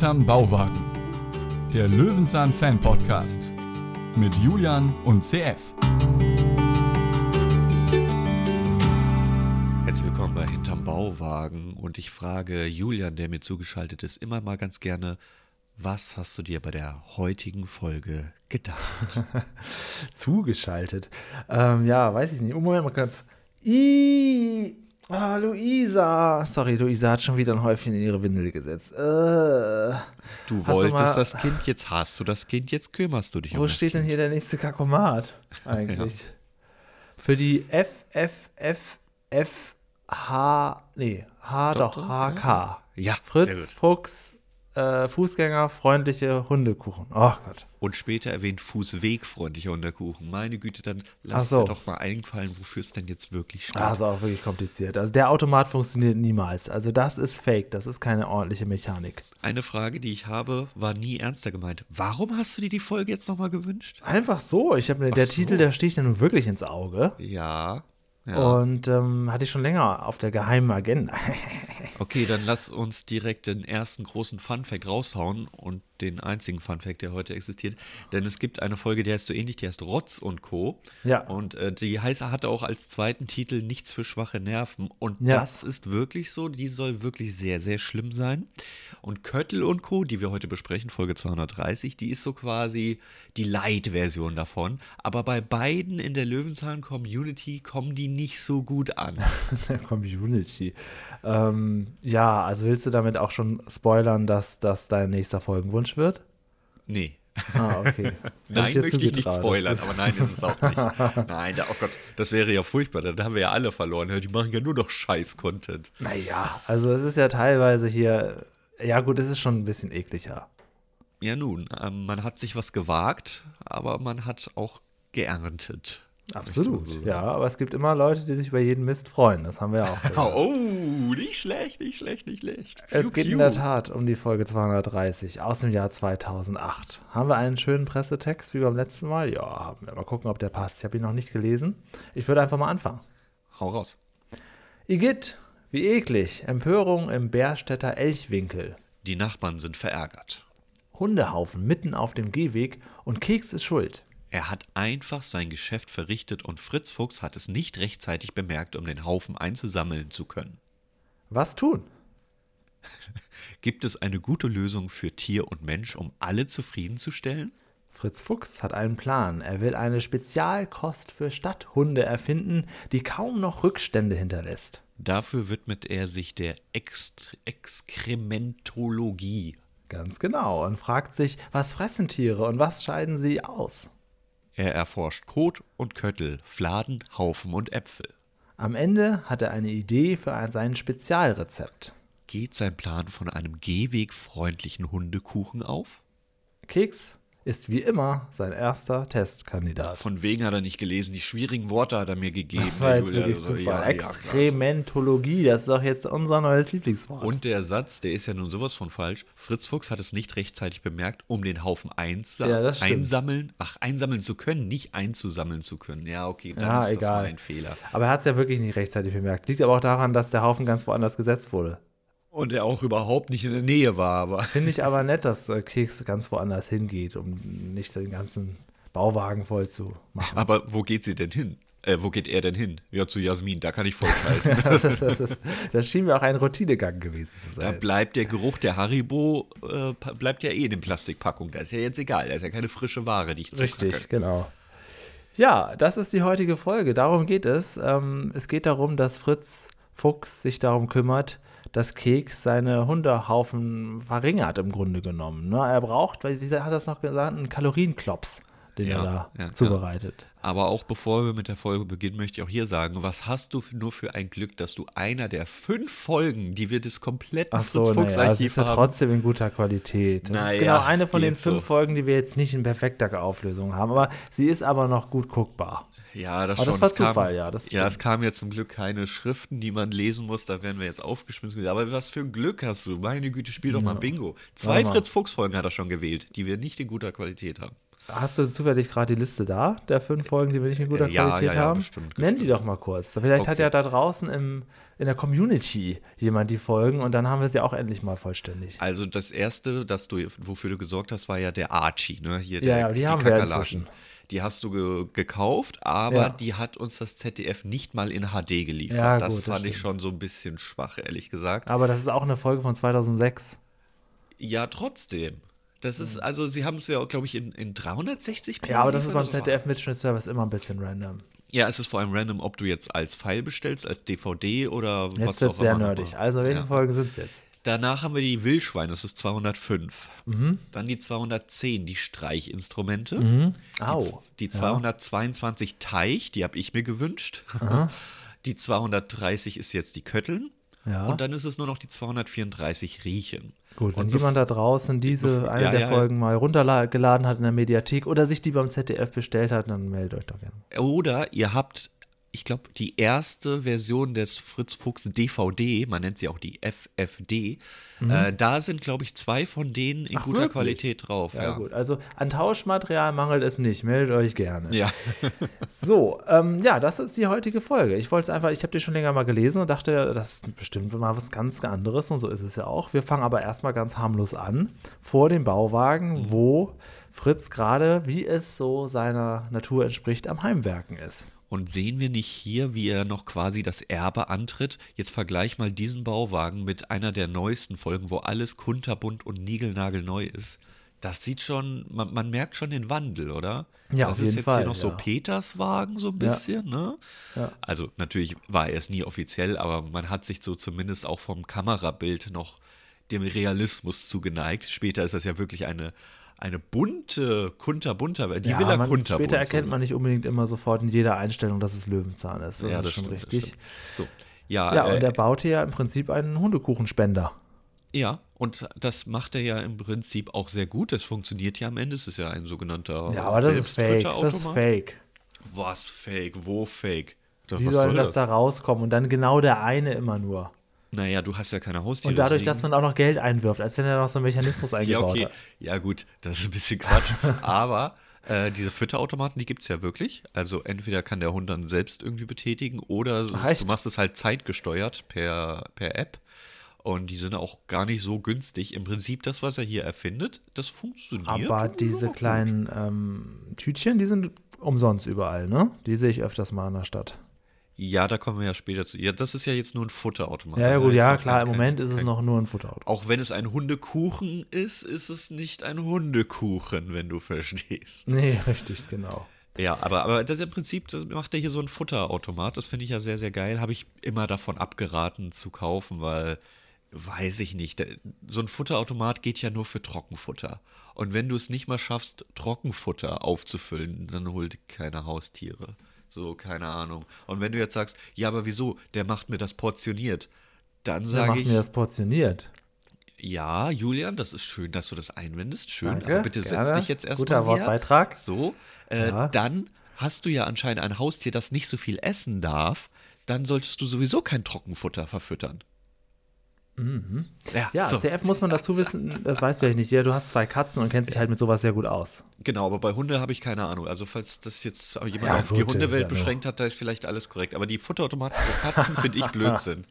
Hinterm Bauwagen. Der Löwenzahn Fan Podcast. Mit Julian und CF. Herzlich willkommen bei Hinterm Bauwagen und ich frage Julian, der mir zugeschaltet ist, immer mal ganz gerne, was hast du dir bei der heutigen Folge gedacht? Zugeschaltet. Ähm, ja, weiß ich nicht. Oh, Moment mal kurz. I Ah, Luisa. Sorry, Luisa hat schon wieder ein Häufchen in ihre Windel gesetzt. Äh, du wolltest du das Kind, jetzt hast du das Kind, jetzt kümmerst du dich Wo um steht das denn hier der nächste Kakomat eigentlich? ja. Für die F, F, F, F, H, nee, H doch, doch HK. Ja, Fritz, Fuchs, äh, fußgängerfreundliche Hundekuchen. Oh Gott. Und später erwähnt fußwegfreundliche Hundekuchen. Meine Güte, dann lass so. dir doch mal einfallen, wofür es denn jetzt wirklich steht. Das ist auch wirklich kompliziert. Also der Automat funktioniert niemals. Also das ist fake, das ist keine ordentliche Mechanik. Eine Frage, die ich habe, war nie ernster gemeint. Warum hast du dir die Folge jetzt nochmal gewünscht? Einfach so. Ich habe der so. Titel, der sticht ja nun wirklich ins Auge. Ja. Ja. Und ähm, hatte ich schon länger auf der geheimen Agenda. okay, dann lass uns direkt den ersten großen Funfact raushauen und den einzigen Funfact, der heute existiert. Denn es gibt eine Folge, die heißt so ähnlich, die heißt Rotz und Co. Ja. Und äh, die heißt, hatte auch als zweiten Titel Nichts für schwache Nerven. Und ja. das ist wirklich so, die soll wirklich sehr, sehr schlimm sein. Und Köttel und Co., die wir heute besprechen, Folge 230, die ist so quasi die Light-Version davon. Aber bei beiden in der Löwenzahn-Community kommen die nicht so gut an. der Community. Ähm, ja, also willst du damit auch schon spoilern, dass das dein nächster Folgenwunsch wird? Nee. Ah, okay. nein, möchte ich nicht spoilern, aber nein, ist es auch nicht. Nein, da, oh Gott, das wäre ja furchtbar, dann haben wir ja alle verloren. Die machen ja nur noch Scheiß-Content. Naja, also es ist ja teilweise hier ja, gut, es ist schon ein bisschen ekliger. Ja, nun, ähm, man hat sich was gewagt, aber man hat auch geerntet. Absolut, so ja, aber es gibt immer Leute, die sich über jeden Mist freuen. Das haben wir auch. oh, nicht schlecht, nicht schlecht, nicht schlecht. Piu, es geht piu. in der Tat um die Folge 230 aus dem Jahr 2008. Haben wir einen schönen Pressetext wie beim letzten Mal? Ja, haben wir. Mal gucken, ob der passt. Ich habe ihn noch nicht gelesen. Ich würde einfach mal anfangen. Hau raus. Igitt, wie eklig. Empörung im Bärstädter Elchwinkel. Die Nachbarn sind verärgert. Hundehaufen mitten auf dem Gehweg und Keks ist schuld. Er hat einfach sein Geschäft verrichtet und Fritz Fuchs hat es nicht rechtzeitig bemerkt, um den Haufen einzusammeln zu können. Was tun? Gibt es eine gute Lösung für Tier und Mensch, um alle zufriedenzustellen? Fritz Fuchs hat einen Plan. Er will eine Spezialkost für Stadthunde erfinden, die kaum noch Rückstände hinterlässt. Dafür widmet er sich der Ext Exkrementologie. Ganz genau und fragt sich, was fressen Tiere und was scheiden sie aus? Er erforscht Kot und Köttel, Fladen, Haufen und Äpfel. Am Ende hat er eine Idee für ein, sein Spezialrezept. Geht sein Plan von einem gehwegfreundlichen Hundekuchen auf? Keks, ist wie immer sein erster Testkandidat. Von wegen hat er nicht gelesen, die schwierigen Worte hat er mir gegeben. Das war jetzt wirklich also, Zufall. Ja, Exkrementologie, das ist doch jetzt unser neues Lieblingswort. Und der Satz, der ist ja nun sowas von falsch. Fritz Fuchs hat es nicht rechtzeitig bemerkt, um den Haufen einsam ja, einsammeln, ach, einsammeln zu können, nicht einzusammeln zu können. Ja, okay, dann ja, ist egal. das mein Fehler. Aber er hat es ja wirklich nicht rechtzeitig bemerkt. Liegt aber auch daran, dass der Haufen ganz woanders gesetzt wurde. Und er auch überhaupt nicht in der Nähe war. Aber. Finde ich aber nett, dass äh, Keks ganz woanders hingeht, um nicht den ganzen Bauwagen voll zu machen. Aber wo geht sie denn hin? Äh, wo geht er denn hin? Ja, zu Jasmin, da kann ich voll scheißen. das, das, das, das, schien mir auch ein Routinegang gewesen zu sein. Da bleibt der Geruch der Haribo, äh, bleibt ja eh in den Plastikpackungen. Da ist ja jetzt egal, da ist ja keine frische Ware, die ich Richtig, zukacke. genau. Ja, das ist die heutige Folge. Darum geht es. Ähm, es geht darum, dass Fritz Fuchs sich darum kümmert, dass Keks seine Hundehaufen verringert im Grunde genommen. Ne? Er braucht, wie hat er das noch gesagt, einen Kalorienklops, den ja, er da ja, zubereitet. Ja. Aber auch bevor wir mit der Folge beginnen, möchte ich auch hier sagen, was hast du nur für ein Glück, dass du einer der fünf Folgen, die wir des kompletten so, Fritz Fuchs naja, Archiv haben. ist ja trotzdem in guter Qualität. Das naja, ist genau eine von den fünf so. Folgen, die wir jetzt nicht in perfekter Auflösung haben, aber sie ist aber noch gut guckbar. Ja, das Aber schon. das war es Zufall, kam, ja. Das ja, es kamen ja zum Glück keine Schriften, die man lesen muss. Da werden wir jetzt aufgeschmissen. Aber was für ein Glück hast du. Meine Güte, spiel doch ja. mal Bingo. Zwei Fritz-Fuchs-Folgen hat er schon gewählt, die wir nicht in guter Qualität haben. Hast du zufällig gerade die Liste da, der fünf Folgen, die wir nicht in guter Äh, ja, Qualität ja, ja, haben? bestimmt, Nenn die doch mal kurz. Vielleicht hat Okay. ja da draußen im, in der Community jemand die Folgen und dann haben wir sie auch endlich mal vollständig. Also das erste, das du, wofür du gesorgt hast, war ja der Archie, ne? Hier der, ja, die haben wir inzwischen. Die hast du ge gekauft, aber Ja. die hat uns das ZDF nicht mal in HD geliefert. Ja, das gut, das fand ich stimmt. schon so ein bisschen schwach, ehrlich gesagt. Aber das ist auch eine Folge von 2006. Ja, trotzdem. Das ist, also sie haben es ja, glaube ich, in, in 360p. Ja, aber das ist beim. ZDF-Mitschnittservice immer ein bisschen random. Ja, es ist vor allem random, ob du jetzt als File bestellst, als DVD oder was Jetzt wird auch sehr immer. nerdig. Also, welche Ja. Folgen sind es jetzt? Danach haben wir die Wildschwein, das ist 205. Mhm. Dann die 210, die Streichinstrumente. Au. Die 222 Teich, die habe ich mir gewünscht. Die 230 ist jetzt die Kötteln. Ja. Und dann ist es nur noch die 234 Riechen. Gut, wenn jemand da draußen diese, eine ja, der ja, Folgen mal runtergeladen hat in der Mediathek oder sich die beim ZDF bestellt hat, dann meldet euch doch gerne. Oder ihr habt, ich glaube, die erste Version des Fritz Fuchs DVD, man nennt sie auch die FFD. Äh, da sind, glaube ich, zwei von denen in Mhm. Ach, guter wirklich? Qualität drauf. Ja, Ja, gut. Also an Tauschmaterial mangelt es nicht. Meldet euch gerne. Ja. So, ähm, ja, das ist die heutige Folge. Ich wollte es einfach, ich habe die schon länger mal gelesen und dachte, das ist bestimmt mal was ganz anderes und so ist es ja auch. Wir fangen aber erstmal ganz harmlos an, vor dem Bauwagen, wo Fritz gerade, wie es so seiner Natur entspricht, am Heimwerken ist. Und sehen wir nicht hier, wie er noch quasi das Erbe antritt? Jetzt vergleich mal diesen Bauwagen mit einer der neuesten Folgen, wo alles kunterbunt und niegelnagelneu ist. Das sieht schon, man, man merkt schon den Wandel, oder? Ja, das auf ist jeden jetzt Fall, hier noch so ja. Peters Wagen, so ein Ja. bisschen, ne? Ja. Also natürlich war er es nie offiziell, aber man hat sich so zumindest auch vom Kamerabild noch dem Realismus zugeneigt. Später ist das ja wirklich eine, eine bunte, kunterbunter, die ja, Villa man, kunterbunt. Später erkennt man nicht unbedingt immer sofort in jeder Einstellung, dass es Löwenzahn ist. Das ja, ist das schon stimmt, das richtig. So. Ja, Ja, äh, und er baute ja im Prinzip einen Hundekuchenspender. Ja, und das macht er ja im Prinzip auch sehr gut. Das funktioniert ja am Ende. Es ist ja ein sogenannter Ja, aber das ist fake. Das ist fake. Was fake? Wo fake? Da- Wie soll das das? da rauskommen? Und dann genau der eine immer nur. Naja, du hast ja keine Haustiere. Und dadurch, deswegen- dass man auch noch Geld einwirft, als wenn er noch so einen Mechanismus Ja, eingebaut okay. hat. Ja, gut, das ist ein bisschen Quatsch. aber äh, diese Fütterautomaten, die gibt es ja wirklich. Also entweder kann der Hund dann selbst irgendwie betätigen oder echt? du machst es halt zeitgesteuert per, per App. Und die sind auch gar nicht so günstig. Im Prinzip das, was er hier erfindet, das funktioniert. Aber diese kleinen ähm, Tütchen, die sind umsonst überall, ne? Die sehe ich öfters mal in der Stadt. Ja, da kommen wir ja später zu. Ja, das ist ja jetzt nur ein Futterautomat. Ja, ja Also gut, jetzt ja, klar, kein- im Moment kein- ist es noch nur ein Futterauto. Auch wenn es ein Hundekuchen ist, ist es nicht ein Hundekuchen, wenn du verstehst. Nee, richtig, genau. Ja, aber, aber das im Prinzip, das macht er hier so ein Futterautomat. Das finde ich ja sehr, sehr geil. Habe ich immer davon abgeraten zu kaufen, weil, weiß ich nicht, so ein Futterautomat geht ja nur für Trockenfutter. Und wenn du es nicht mal schaffst, Trockenfutter aufzufüllen, dann hol dir keine Haustiere. So, keine Ahnung. Und wenn du jetzt sagst, ja, aber wieso? Der macht mir das portioniert. Dann sage macht ich, mir das portioniert? ja, Julian, das ist schön, dass du das einwendest. Schön, Danke, aber bitte setz gerne. dich jetzt erstmal Guter hier. Wortbeitrag. So, äh, Ja. dann hast du ja anscheinend ein Haustier, das nicht so viel essen darf. Dann solltest du sowieso kein Trockenfutter verfüttern. Ja, Ja, so. CF muss man dazu wissen, das weiß vielleicht nicht jeder, du hast zwei Katzen und kennst dich halt mit sowas sehr gut aus. genau, aber bei Hunde habe ich keine Ahnung. Also falls das jetzt jemand Ja, auf gut, die Hundewelt ja beschränkt hat, da ist vielleicht alles korrekt. Aber die Futterautomaten für Katzen finde ich Blödsinn.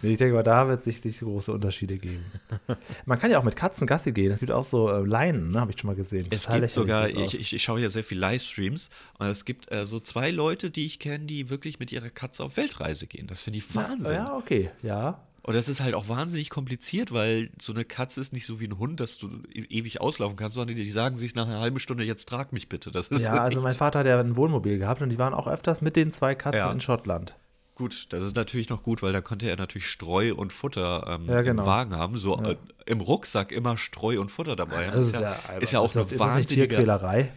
Nee, ich denke mal, da wird sich nicht so große Unterschiede geben. Man kann ja auch mit Katzen Gassi gehen. Es gibt auch so äh, Leinen, ne, habe ich schon mal gesehen. Es Total gibt sogar, ich, ich, ich schaue ja sehr viel Livestreams und es gibt äh, so zwei Leute, die ich kenne, die wirklich mit ihrer Katze auf Weltreise gehen. Das finde ich. Wahnsinn. Ja, okay, ja. Und das ist halt auch wahnsinnig kompliziert, weil so eine Katze ist nicht so wie ein Hund, dass du e- ewig auslaufen kannst, sondern die, sagen sich nach einer halben Stunde, jetzt trag mich bitte. Das ist Ja, also mein Vater hat ja ein Wohnmobil gehabt und die waren auch öfters mit den zwei Katzen Ja. in Schottland. Gut, das ist natürlich noch gut, weil da konnte er natürlich Streu und Futter ähm, Ja, genau. im Wagen haben. So äh, im Rucksack immer Streu und Futter dabei. haben. Das ist ja, ja, ist ja auch ist, das- eine das wahnsinnige Tierquälerei?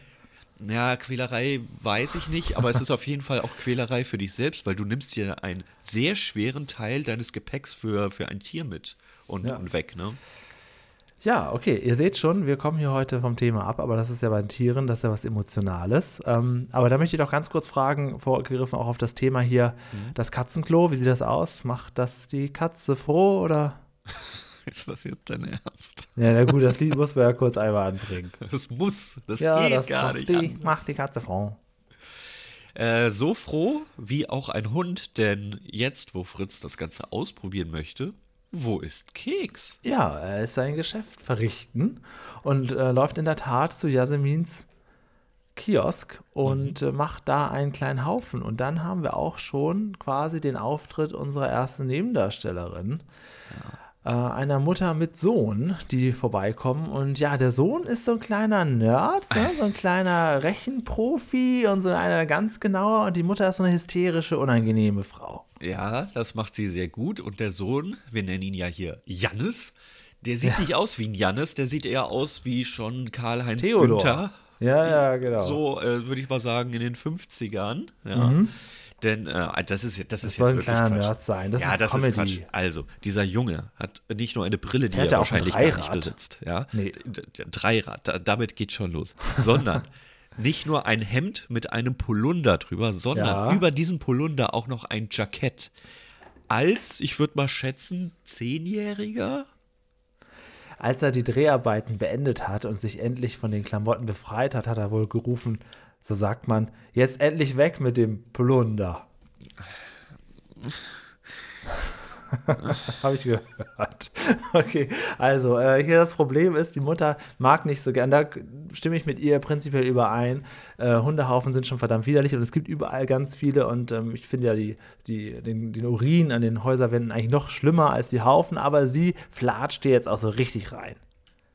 Ja, Quälerei weiß ich nicht, aber es ist auf jeden Fall auch Quälerei für dich selbst, weil du nimmst dir einen sehr schweren Teil deines Gepäcks für, für ein Tier mit und, Ja. und weg, ne? Ja, okay, ihr seht schon, wir kommen hier heute vom Thema ab, aber das ist ja bei den Tieren, das ist ja was Emotionales. Ähm, aber da möchte ich doch ganz kurz fragen, vorgegriffen auch auf das Thema hier, Mhm. das Katzenklo, wie sieht das aus? Macht das die Katze froh oder? Ist das jetzt dein Ernst? Ja, na gut, das Lied muss man ja kurz einmal anbringen. Das muss, das ja, geht das gar nicht. Die, anders. macht die Katze froh. Äh, so froh wie auch ein Hund, denn jetzt, wo Fritz das Ganze ausprobieren möchte, wo ist Keks? Ja, er ist sein Geschäft verrichten und äh, läuft in der Tat zu Jasmins Kiosk und äh, macht da einen kleinen Haufen. Und dann haben wir auch schon quasi den Auftritt unserer ersten Nebendarstellerin. Äh, einer Mutter mit Sohn, die vorbeikommen. Und ja, der Sohn ist so ein kleiner Nerd, ne? so ein kleiner Rechenprofi und so einer ganz genauer. Und die Mutter ist so eine hysterische, unangenehme Frau. Ja, das macht sie sehr gut. Und der Sohn, wir nennen ihn ja hier Jannis, der sieht nicht aus wie ein Jannis, der sieht eher aus wie schon Karl-Heinz. Günther. Ja, ja, genau. So, äh, würde ich mal sagen, in den 50ern. Ja. Denn äh, das ist, das ist Mhm. soll ein jetzt wirklich kleiner Quatsch. Nerd sein. Das ja, ist das Comedy. ist Quatsch. Also, dieser Junge hat nicht nur eine Brille, die Fährt er wahrscheinlich gar nicht besitzt. Ja? Nee. Dreirad, da, damit geht schon los. Sondern nicht nur ein Hemd mit einem Polunder drüber, sondern Ja. über diesen Polunder auch noch ein Jackett. Als, ich würde mal schätzen, Zehnjähriger? Als er die Dreharbeiten beendet hat und sich endlich von den Klamotten befreit hat, hat er wohl gerufen, so sagt man, jetzt endlich weg mit dem Plunder. Habe ich gehört. Okay, also äh, hier das Problem ist, die Mutter mag nicht so gern, da stimme ich mit ihr prinzipiell überein. Äh, Hundehaufen sind schon verdammt widerlich und es gibt überall ganz viele und ähm, ich finde ja die, die, den, den Urin an den Häuserwänden eigentlich noch schlimmer als die Haufen, aber sie flatscht dir jetzt auch so richtig rein.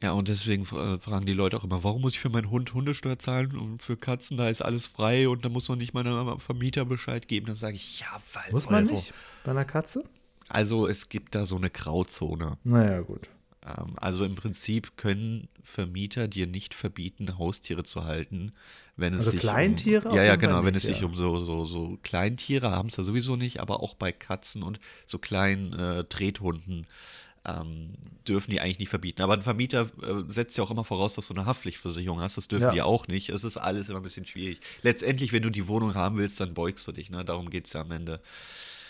Ja, und deswegen äh, fragen die Leute auch immer, warum muss ich für meinen Hund Hundesteuer zahlen und für Katzen, da ist alles frei und da muss man nicht meinem Vermieter Bescheid geben. Dann sage ich, ja, weil Muss man Euro. nicht bei einer Katze? Also es gibt da so eine Grauzone. Naja, gut. Ähm, also im Prinzip können Vermieter dir nicht verbieten, Haustiere zu halten, wenn es Also sich Kleintiere um, ja ja genau, wenn es sich ja. um so so so Kleintiere haben es ja sowieso nicht, aber auch bei Katzen und so kleinen äh, Trethunden ähm, dürfen die eigentlich nicht verbieten. Aber ein Vermieter äh, setzt ja auch immer voraus, dass du eine Haftpflichtversicherung hast. Das dürfen Ja. die auch nicht. Es ist alles immer ein bisschen schwierig. Letztendlich, wenn du die Wohnung haben willst, dann beugst du dich. Ne? Darum geht es ja am Ende.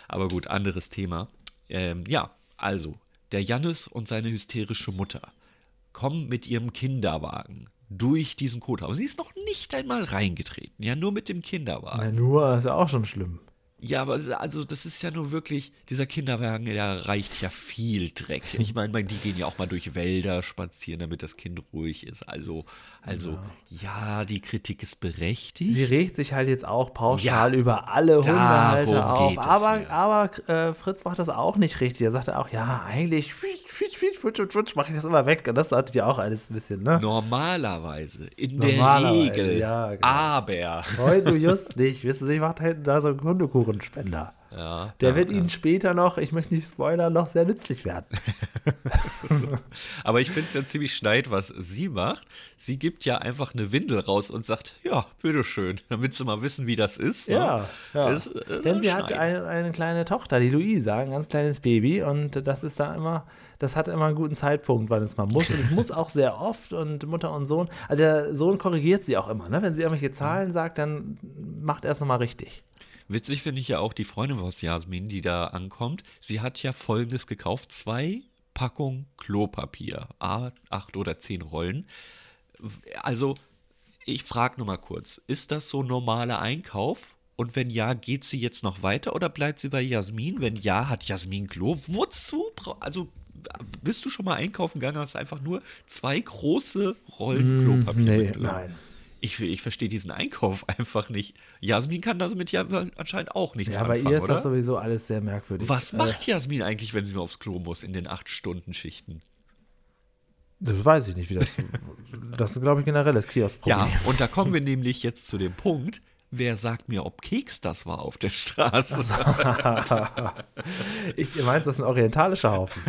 Aber gut, anderes Thema. Ähm, ja, also, der Jannis und seine hysterische Mutter kommen mit ihrem Kinderwagen durch diesen Kothaus. Sie ist noch nicht einmal reingetreten, ja, nur mit dem Kinderwagen. Na, nur ist ja auch schon schlimm. Ja, aber also das ist ja nur wirklich, dieser Kinderwagen, der reicht ja viel Dreck. Ich meine, mein, die gehen ja auch mal durch Wälder spazieren, damit das Kind ruhig ist. Also, also ja, die Kritik ist berechtigt. Sie regt sich halt jetzt auch pauschal Ja, über alle Hundehalter auf. Aber, aber äh, Fritz macht das auch nicht richtig. Er sagte auch, ja, eigentlich mache ich das immer weg. Und das hat ja auch alles ein bisschen, ne? Normalerweise, in Normalerweise, der Regel, ja, genau. aber. Heute just nicht. Wissen Sie, macht hinten da so einen Hundekuchenspender. Ja, Der ja, wird. Ihnen später noch, ich möchte nicht spoilern, noch sehr nützlich werden. Aber ich finde es ja ziemlich schneid, was sie macht. Sie gibt ja einfach eine Windel raus und sagt, ja, bitteschön, damit sie mal wissen, wie das ist. ne? Ja, ja. Ist, äh, Denn sie hat Schneid. eine, eine kleine Tochter, die Luisa, ein ganz kleines Baby. Und das ist da immer, das hat immer einen guten Zeitpunkt, wann es mal muss. Und es muss auch sehr oft und Mutter und Sohn. Also der Sohn korrigiert sie auch immer. Ne? Wenn sie irgendwelche Zahlen sagt, dann macht er es nochmal richtig. Witzig finde ich ja auch die Freundin aus Jasmin, die da ankommt. Sie hat ja folgendes gekauft: zwei Packungen Klopapier. A, acht oder zehn Rollen. Also, ich frage nur mal kurz: Ist das so normaler Einkauf? Und wenn ja, geht sie jetzt noch weiter oder bleibt sie bei Jasmin? Wenn ja, hat Jasmin Klo? Wozu? Also, bist du schon mal einkaufen gegangen, hast einfach nur zwei große Rollen Klopapier Nee, nein. Ich, ich verstehe diesen Einkauf einfach nicht. Jasmin kann damit ja anscheinend auch nichts Ja, bei anfangen, ihr ist oder? das sowieso alles sehr merkwürdig. Was Äh, macht Jasmin eigentlich, wenn sie mal aufs Klo muss in den acht Stunden Schichten? das weiß ich nicht, wie das. das ist, glaube ich, generelles Kioskproblem. Ja, und da kommen wir nämlich jetzt zu dem Punkt, wer sagt mir, ob Keks das war auf der Straße? Ich meinst, das ist ein orientalischer Haufen.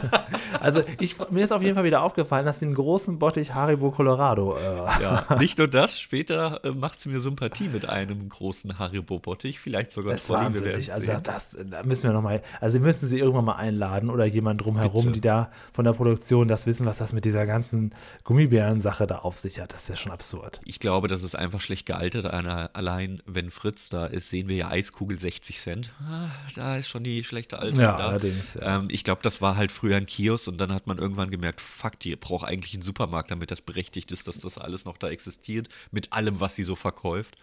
also ich, mir ist auf jeden Fall wieder aufgefallen, dass sie einen großen Bottich Haribo Colorado. Äh, Ja, nicht nur das, später äh, macht sie mir Sympathie mit einem großen Haribo-Bottich, vielleicht sogar werden's Also das, da müssen wir noch mal, also müssen sie irgendwann mal einladen oder jemand drumherum, Bitte. die da von der Produktion das wissen, was das mit dieser ganzen Gummibären-Sache da auf sich hat. Das ist ja schon absurd. Ich glaube, das ist einfach schlecht gealtert. Eine, allein, wenn Fritz da ist, sehen wir ja Eiskugel 60 Cent. Ah, da ist schon die schlechte Alte Ja, da. allerdings, ja. Ähm, ich glaube, das war halt früher ein Kiosk und dann hat man irgendwann gemerkt, fuck, die braucht eigentlich einen Supermarkt, damit das berechtigt ist, dass das alles noch da existiert, mit allem, was sie so verkauft.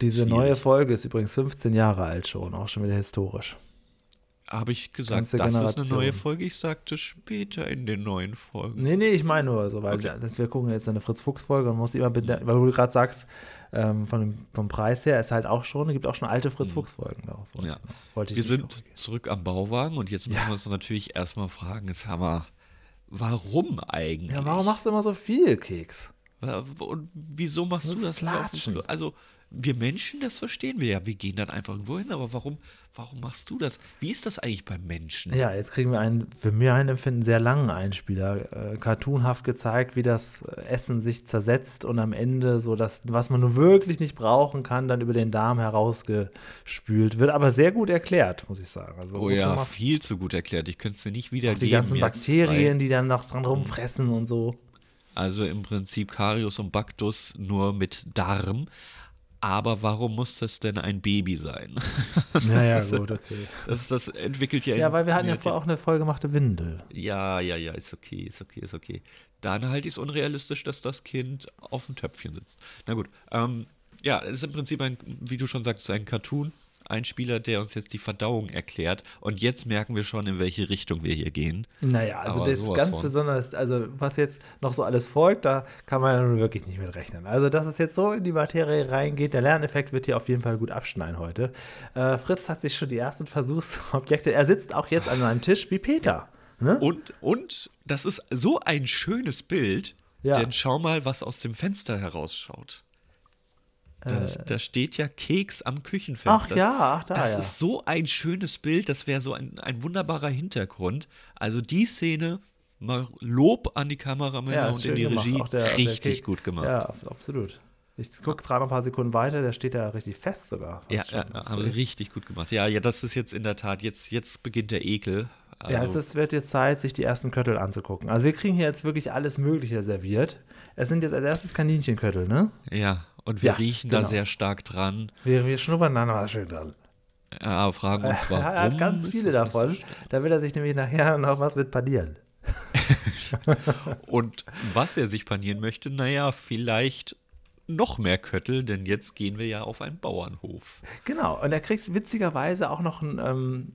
Diese Schwierig. neue Folge ist übrigens 15 Jahre alt schon, auch schon wieder historisch. Habe ich gesagt, das ist eine Generation. neue Folge? Ich sagte später in den neuen Folgen. Nee, nee, ich meine nur so, weil Okay. das, wir gucken jetzt eine Fritz-Fuchs-Folge und muss immer, weil du gerade sagst, ähm, von dem, vom Preis her ist halt auch schon, es gibt auch schon alte Fritz-Fuchs-Folgen daraus. Mhm. Ja. Wollte ich Wir sind zurück am Bauwagen und jetzt müssen Ja. wir uns natürlich erstmal fragen, ist Hammer, warum eigentlich? Ja, warum machst du immer so viel, Keks? Und wieso machst du das flatschen. Also, wir Menschen, das verstehen wir ja. Wir gehen dann einfach irgendwo hin, aber warum, warum machst du das? Wie ist das eigentlich beim Menschen? Ja, jetzt kriegen wir einen, für mir ein Empfinden, sehr langen Einspieler. Äh, cartoonhaft gezeigt, wie das Essen sich zersetzt und am Ende so das, was man nur wirklich nicht brauchen kann, dann über den Darm herausgespült wird. Aber sehr gut erklärt, muss ich sagen. Also Oh ja, viel zu gut erklärt. Ich könnte es dir nicht wiedergeben. die ganzen Bakterien, die dann noch dran rumfressen und so. Also im Prinzip Karius und Baktus nur mit Darm. Aber warum muss das denn ein Baby sein? Ja, ja, gut, okay. Das, das entwickelt ja. Ja, weil wir hatten ja vorher auch eine vollgemachte Windel. Ja, ja, ja, ist okay, ist okay, ist okay. Dann halte ich es unrealistisch, dass das Kind auf dem Töpfchen sitzt. Na gut, ähm, ja, es ist im Prinzip ein, wie du schon sagst, ein Cartoon. Ein Spieler, der uns jetzt die Verdauung erklärt. Und jetzt merken wir schon, in welche Richtung wir hier gehen. Naja, also Aber das ist ganz von. besonders, also was jetzt noch so alles folgt, da kann man ja nun wirklich nicht mit rechnen. Also, dass es jetzt so in die Materie reingeht, der Lerneffekt wird hier auf jeden Fall gut abschneiden heute. Äh, Fritz hat sich schon die ersten Versuchsobjekte, er sitzt auch jetzt an einem Tisch wie Peter. Ne? Und, und das ist so ein schönes Bild, Ja. denn schau mal, was aus dem Fenster herausschaut. Das, da steht ja Keks am Küchenfenster. Ach ja, ach da, Das ja. ist so ein schönes Bild, das wäre so ein, ein wunderbarer Hintergrund. Also die Szene, mal Lob an die Kameramänner ist und in die gemacht. Regie, der- der richtig Kek- gut gemacht. Ja, absolut. Ich gucke gerade noch ein paar Sekunden weiter, der steht ja richtig fest sogar. Ja, ja, ja, haben sie richtig gut gemacht. Ja, ja, das ist jetzt in der Tat, jetzt, jetzt beginnt der Ekel. Also, ja, es ist, wird jetzt Zeit, sich die ersten Köttel anzugucken. Also wir kriegen hier jetzt wirklich alles Mögliche serviert. Es sind jetzt als erstes Kaninchenköttel, ne? ja, und wir Ja, riechen da genau. sehr stark dran. Wir, wir schnuppern da noch schön dran. Ja, fragen uns, warum. er hat ganz viele so davon. stark? da will er sich nämlich nachher noch was mit panieren. Und was er sich panieren möchte, naja, vielleicht noch mehr Köttel, denn jetzt gehen wir ja auf einen Bauernhof. Genau. Und er kriegt witzigerweise auch noch einen, ähm,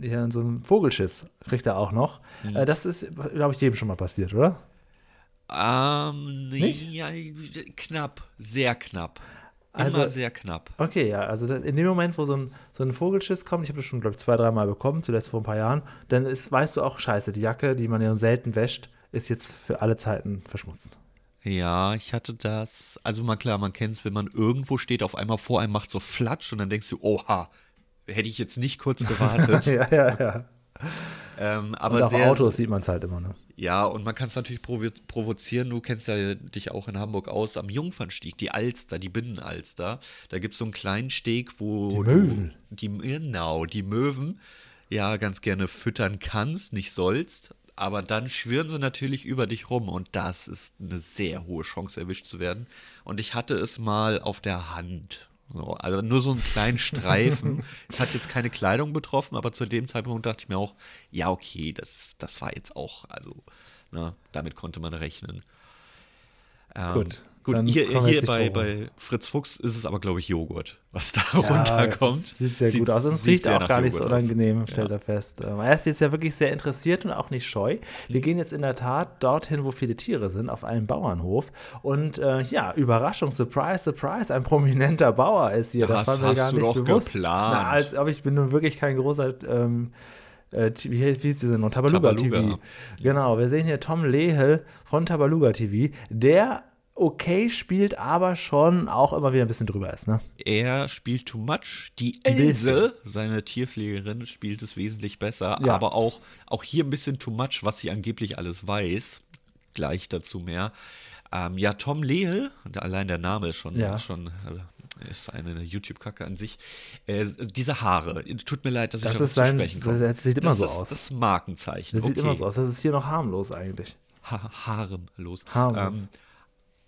ja, so einen Vogelschiss. Kriegt er auch noch. Mhm. Das ist, glaube ich, jedem schon mal passiert, oder? Ähm, Nicht? ja, knapp, sehr knapp. Immer Also- sehr knapp. Okay, ja, also in dem Moment, wo so ein, so ein Vogelschiss kommt, ich habe das schon, glaube ich, zwei, dreimal bekommen, zuletzt vor ein paar Jahren, dann ist, weißt du auch, scheiße, die Jacke, die man ja selten wäscht, ist jetzt für alle Zeiten verschmutzt. Ja, ich hatte das. Also mal klar, man kennt es, wenn man irgendwo steht, auf einmal vor einem macht so Flatsch und dann denkst du, oha, hätte ich jetzt nicht kurz gewartet. ja, ja, ja. Ähm, aber Und auf sehr, Autos sieht man es halt immer, ne? Ja, und man kann es natürlich provo provozieren. Du kennst ja dich auch in Hamburg aus am Jungfernstieg, die Alster, die Binnenalster. Da gibt es so einen kleinen Steg, wo Die du Möwen. die, genau, die Möwen ja ganz gerne füttern kannst, nicht sollst. Aber dann schwirren sie natürlich über dich rum und das ist eine sehr hohe Chance, erwischt zu werden. Und ich hatte es mal auf der Hand. So, also nur so einen kleinen Streifen. es hat jetzt keine Kleidung betroffen, aber zu dem Zeitpunkt dachte ich mir auch, ja, okay, das, das war jetzt auch, also, ne, damit konnte man rechnen. Ähm, Gut, Gut, dann hier, wir hier bei, bei Fritz Fuchs ist es aber, glaube ich, Joghurt, was da runterkommt. Sieht sehr gut aus. Und es riecht auch gar nicht so Joghurt aus. unangenehm, stellt er fest. Ähm, Er ist jetzt ja wirklich sehr interessiert und auch nicht scheu. Wir gehen jetzt in der Tat dorthin, wo viele Tiere sind, auf einen Bauernhof. Und äh, ja, Überraschung, Surprise, Surprise, ein prominenter Bauer ist hier. Das war mir hast du doch bewusst. geplant. Na, als ob ich bin nun wirklich kein großer. Ähm, äh, wie hieß diese noch? Tabaluga, Tabaluga. TV. Genau, wir sehen hier Tom Lehel von Tabaluga TV, der okay spielt, aber schon auch immer wieder ein bisschen drüber ist, ne? Er spielt too much. Die. Else, seine Tierpflegerin, spielt es wesentlich besser. Ja. Aber auch, auch hier ein bisschen too much, was sie angeblich alles weiß. Gleich dazu mehr. Ähm, ja, Tom Lehel, und allein der Name ist schon, Ja. schon äh, ist eine YouTube-Kacke an sich. Äh, diese Haare, tut mir leid, dass Das ich darauf zu sprechen komme. das sieht immer das so ist aus. Das Markenzeichen. Das sieht okay. immer so aus. Das ist hier noch harmlos eigentlich. Ha haremlos. Harmlos. Ähm,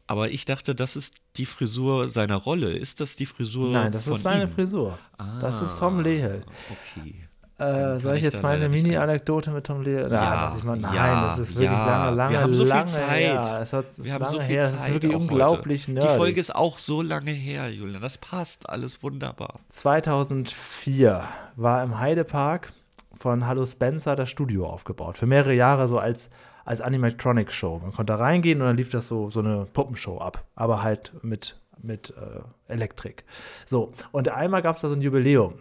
Aber ich dachte, das ist die Frisur seiner Rolle. Ist das die Frisur Nein, das von ist seine ihm? Frisur. das ist Tom Lehel. Okay. Äh, soll ich jetzt da mal leider eine nicht Mini-Anekdote mit Tom Lehel? Ja, mal, nein, ja, das ist wirklich ja. lange, lange, Wir haben so viel Zeit. Hat, Wir haben so viel her. Zeit. Es ist wirklich unglaublich nerdig. Die Folge ist auch so lange her, Julian. Das passt alles wunderbar. 2004 war im Heidepark von Hallo Spencer das Studio aufgebaut. Für mehrere Jahre so als, als Animatronic-Show. Man konnte da reingehen und dann lief das so, so eine Puppenshow ab. Aber halt mit, mit äh, Elektrik. So, und einmal gab es da so ein Jubiläum.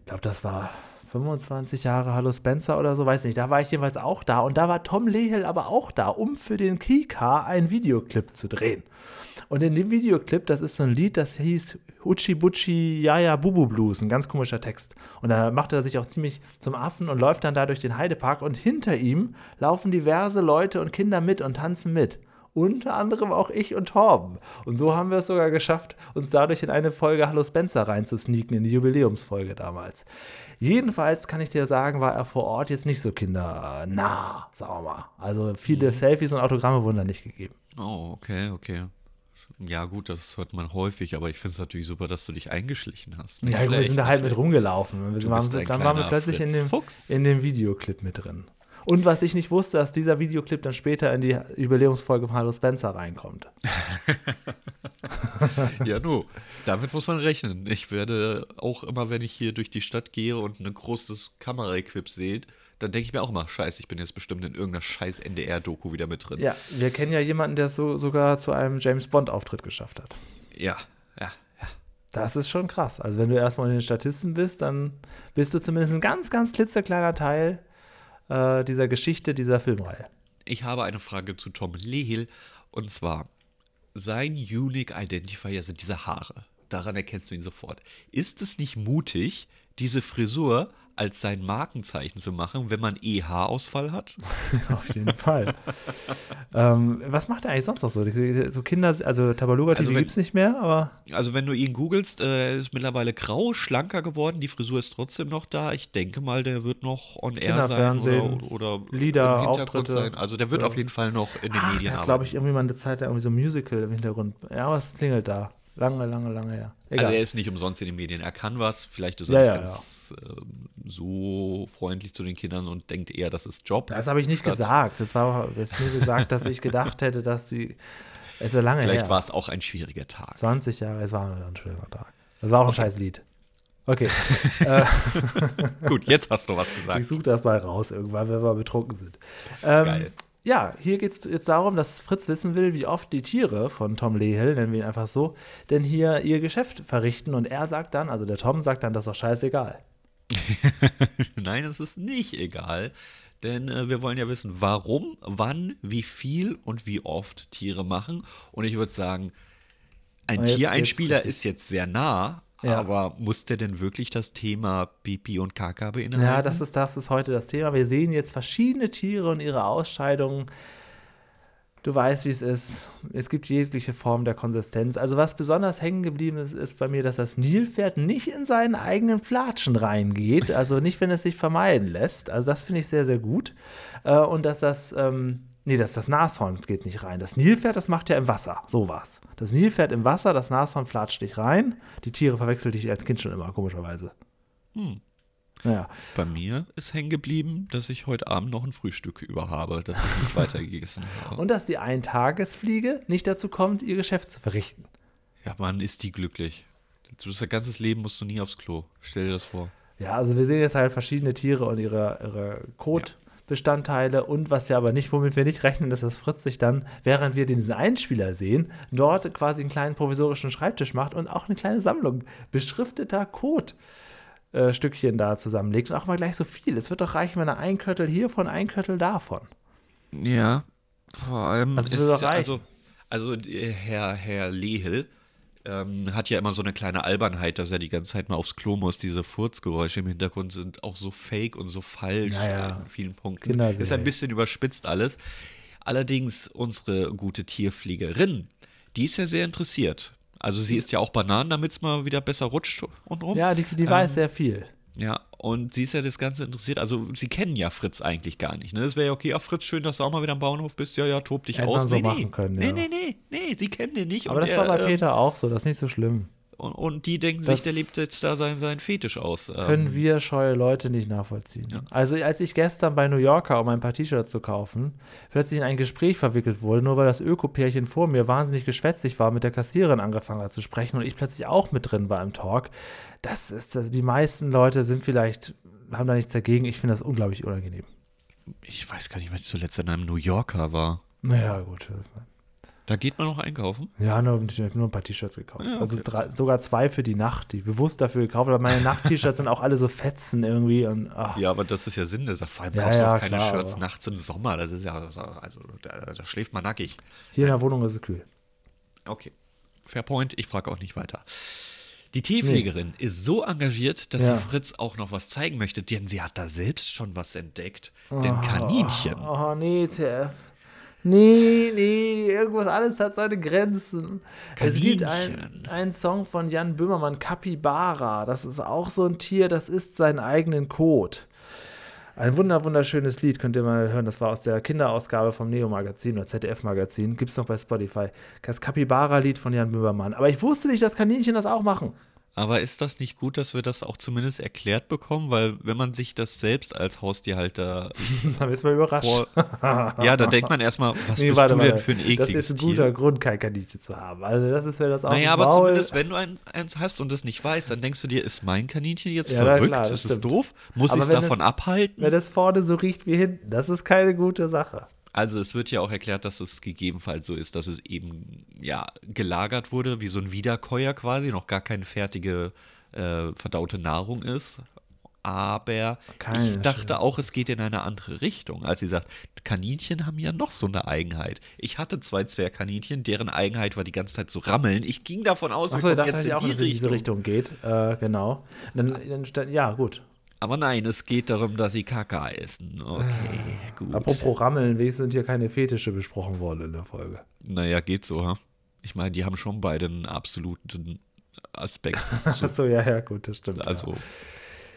Ich glaube, das war 25 Jahre Hallo Spencer oder so, weiß nicht. Da war ich jedenfalls auch da. Und da war Tom Lehel aber auch da, um für den Kika einen Videoclip zu drehen. Und in dem Videoclip, das ist so ein Lied, das hieß Uchi Buchi Yaya Bubu Blues, ein ganz komischer Text. Und da macht er sich auch ziemlich zum Affen und läuft dann da durch den Heidepark und hinter ihm laufen diverse Leute und Kinder mit und tanzen mit. Unter anderem auch ich und Torben. Und so haben wir es sogar geschafft, uns dadurch in eine Folge Hallo Spencer reinzusneaken, in die Jubiläumsfolge damals. Jedenfalls kann ich dir sagen, war er vor Ort jetzt nicht so kindernah, sagen wir mal. Also viele Selfies und Autogramme wurden da nicht gegeben. Oh, okay, okay. Ja, gut, das hört man häufig, aber ich finde es natürlich super, dass du dich eingeschlichen hast. Nicht Ja, gut, wir sind da halt mit rumgelaufen. Wir waren, dann waren wir plötzlich in dem, in dem Videoclip mit drin. Und was ich nicht wusste, dass dieser Videoclip dann später in die Jubiläumsfolge von Hallo Spencer reinkommt. Ja, nu, damit muss man rechnen. Ich werde auch immer, wenn ich hier durch die Stadt gehe und ein großes Kameraequip sehe, dann denke ich mir auch immer, scheiße, ich bin jetzt bestimmt in irgendeiner scheiß NDR-Doku wieder mit drin. Ja, wir kennen ja jemanden, der es so, sogar zu einem James Bond-Auftritt geschafft hat. ja, ja. ja. Das ist schon krass. Also wenn du erstmal in den Statisten bist, dann bist du zumindest ein ganz, ganz klitzekleiner Teil äh, dieser Geschichte, dieser Filmreihe. Ich habe eine Frage zu Tom Lehel und zwar, sein Unique Identifier sind diese Haare. Daran erkennst du ihn sofort. Ist es nicht mutig, diese Frisur als sein Markenzeichen zu machen, wenn man eh Haarausfall hat? Auf jeden Fall. ähm, was macht er eigentlich sonst noch so? So Kinder, also Tabaluga Also gibt es nicht mehr, aber Also wenn du ihn googelst, äh, er ist mittlerweile grau, schlanker geworden, die Frisur ist trotzdem noch da. Ich denke mal, der wird noch on air sein oder, oder Lieder, im Hintergrund Auftritte. sein. Also der wird Ja. auf jeden Fall noch in den Ach, Medien hat, glaube arbeiten. ich, irgendwie mal eine Zeit lang irgendwie so ein Musical im Hintergrund. Ja, was klingelt da? Lange, lange, lange her. Egal. Also er ist nicht umsonst in den Medien. Er kann was, vielleicht ist Ja, er ja, nicht ganz ähm, so freundlich zu den Kindern und denkt eher, das ist Job. das habe ich nicht gesagt. Das war das nur gesagt, dass ich gedacht hätte, dass die. Es ist ja lange Vielleicht her. war es auch ein schwieriger Tag. 20 Jahre, es war ein schöner Tag. Das war auch ein scheiß Lied. Okay, Gut, jetzt hast du was gesagt. ich suche das mal raus irgendwann, wenn wir betrunken sind. Ähm, Geil. Ja, hier geht es jetzt darum, dass Fritz wissen will, wie oft die Tiere von Tom Lehel, nennen wir ihn einfach so, denn hier ihr Geschäft verrichten. Und er sagt dann, also der Tom sagt dann, das ist doch scheißegal. Nein, es ist nicht egal. Denn äh, wir wollen ja wissen, warum, wann, wie viel und wie oft Tiere machen. Und ich würde sagen, ein Tiereinspieler ist jetzt sehr nah, Ja. aber muss der denn wirklich das Thema Pipi und Kaka beinhalten? Ja, das ist, das ist heute das Thema. Wir sehen jetzt verschiedene Tiere und ihre Ausscheidungen. Du weißt, wie es ist. Es gibt jegliche Form der Konsistenz. Also was besonders hängen geblieben ist, ist bei mir, dass das Nilpferd nicht in seinen eigenen Flatschen reingeht. Also nicht, wenn es sich vermeiden lässt. Also das finde ich sehr, sehr gut. Äh, Und dass das, ähm, nee, dass das Nashorn geht nicht rein. Das Nilpferd, das macht ja im Wasser. So war's. Das Nilpferd im Wasser, das Nashorn flatscht nicht rein. Die Tiere verwechselte ich als Kind schon immer, komischerweise. Hm. Naja. Bei mir ist hängen geblieben, dass ich heute Abend noch ein Frühstück über habe, das ich nicht weiter gegessen habe. Und dass die Eintagesfliege nicht dazu kommt, ihr Geschäft zu verrichten. Ja, Mann, ist die glücklich. Du dein ganzes Leben musst du nie aufs Klo. Stell dir das vor. Ja, also wir sehen jetzt halt verschiedene Tiere und ihre, ihre Kotbestandteile. Und was wir aber nicht, womit wir nicht rechnen, ist, dass Fritz sich dann, während wir diesen Einspieler sehen, dort quasi einen kleinen provisorischen Schreibtisch macht und auch eine kleine Sammlung beschrifteter Code. äh, Stückchen da zusammenlegt und auch mal gleich so viel. Es wird doch reichen, wenn er ein Köttel hiervon, ein Köttel davon. Ja, vor allem Also ist also, also äh, Herr, Herr Lehel ähm, hat ja immer so eine kleine Albernheit, dass er die ganze Zeit mal aufs Klo muss. Diese Furzgeräusche im Hintergrund sind auch so fake und so falsch Naja, in vielen Punkten. Kinderserie. Ist ein bisschen überspitzt alles. Allerdings unsere gute Tierfliegerin, die ist ja sehr interessiert. Also sie isst ja auch Bananen, damit es mal wieder besser rutscht und rum. Ja, die, die Ähm, weiß sehr viel. Ja, und sie ist ja das Ganze interessiert. Also, sie kennen ja Fritz eigentlich gar nicht. Ne? Es wäre ja okay, ja, Fritz, schön, dass du auch mal wieder am Bauernhof bist. Ja, ja, tob dich Hätte aus. man so nee, machen nee. können, nee, ja. nee, nee, nee, sie kennen den nicht. Aber das war bei er, äh, Peter auch so, das ist nicht so schlimm. Und, und die denken Das sich, der lebt jetzt da seinen, seinen Fetisch aus. Ähm, Können wir scheue Leute nicht nachvollziehen. Also als ich gestern bei New Yorker, um ein paar T-Shirts zu kaufen, plötzlich in ein Gespräch verwickelt wurde, nur weil das Öko-Pärchen vor mir wahnsinnig geschwätzig war, mit der Kassiererin angefangen hat zu sprechen und ich plötzlich auch mit drin war im Talk. Das ist, also die meisten Leute sind vielleicht, haben da nichts dagegen. Ich finde das unglaublich unangenehm. Ich weiß gar nicht, wann ich zuletzt in einem New Yorker war. Naja, gut. Da geht man noch einkaufen. Ja, nur, nur ein paar T-Shirts gekauft. Ja, okay. Also drei, sogar zwei für die Nacht, die bewusst dafür gekauft, weil meine Nacht-T-Shirts sind auch alle so Fetzen irgendwie und ach, Ja, aber das ist ja Sinn der Sache. Vor allem Ja, kaufst du ja, auch keine klar, Shirts aber- nachts im Sommer. Das ist ja, also da, da schläft man nackig. hier in der Wohnung ist es kühl. Okay. Fair point, ich frage auch nicht weiter. Die Teepflegerin ist so engagiert, dass Ja. sie Fritz auch noch was zeigen möchte, denn sie hat da selbst schon was entdeckt. Denn Kaninchen. Oh, nee, TF. Nee, nee, irgendwas, alles hat seine Grenzen. Es gibt Kaninchen. einen Song von Jan Böhmermann, Capybara. Das ist auch so ein Tier, das isst seinen eigenen Kot. Ein wunder, wunderschönes Lied, könnt ihr mal hören. Das war aus der Kinderausgabe vom Neo-Magazin oder ZDF-Magazin. Gibt es noch bei Spotify. Das Capybara-Lied von Jan Böhmermann. Aber ich wusste nicht, dass Kaninchen das auch machen. Aber ist das nicht gut, dass wir das auch zumindest erklärt bekommen? Weil wenn man sich das selbst als Haustierhalter Dann ist man überrascht. vor. ja, da denkt man erstmal, was Nee, bist warte, du denn für ein Das ekliges ist ein Tier? guter Grund, kein Kaninchen zu haben. Also das ist, wenn das auch Naja, aber zumindest, wenn du ein, eins hast und es nicht weißt, dann denkst du dir, ist mein Kaninchen jetzt Ja, verrückt? klar, das ist es doof? Muss ich es davon abhalten? Wenn es vorne so riecht wie hinten, das ist keine gute Sache. Also es wird ja auch erklärt, dass es gegebenenfalls so ist, dass es eben ja gelagert wurde, wie so ein Wiederkäuer quasi, noch gar keine fertige äh, verdaute Nahrung ist. Aber Keine ich dachte auch, es geht in eine andere Richtung. Als sie sagt, Kaninchen haben ja noch so eine Eigenheit. Ich hatte zwei Zwergkaninchen, deren Eigenheit war die ganze Zeit zu rammeln. Ich ging davon aus, Achso, wir kommen dachte jetzt in dass die in diese Richtung. Geht. Äh, genau. Dann, dann, ja, gut. Aber nein, es geht darum, dass sie Kaka essen. Okay, gut. Apropos Rammeln, wenigstens sind hier keine Fetische besprochen worden in der Folge. Naja, geht so, ha? Ich meine, die haben schon beide einen absoluten Aspekt. Achso, ja, ja, gut, das stimmt. Also,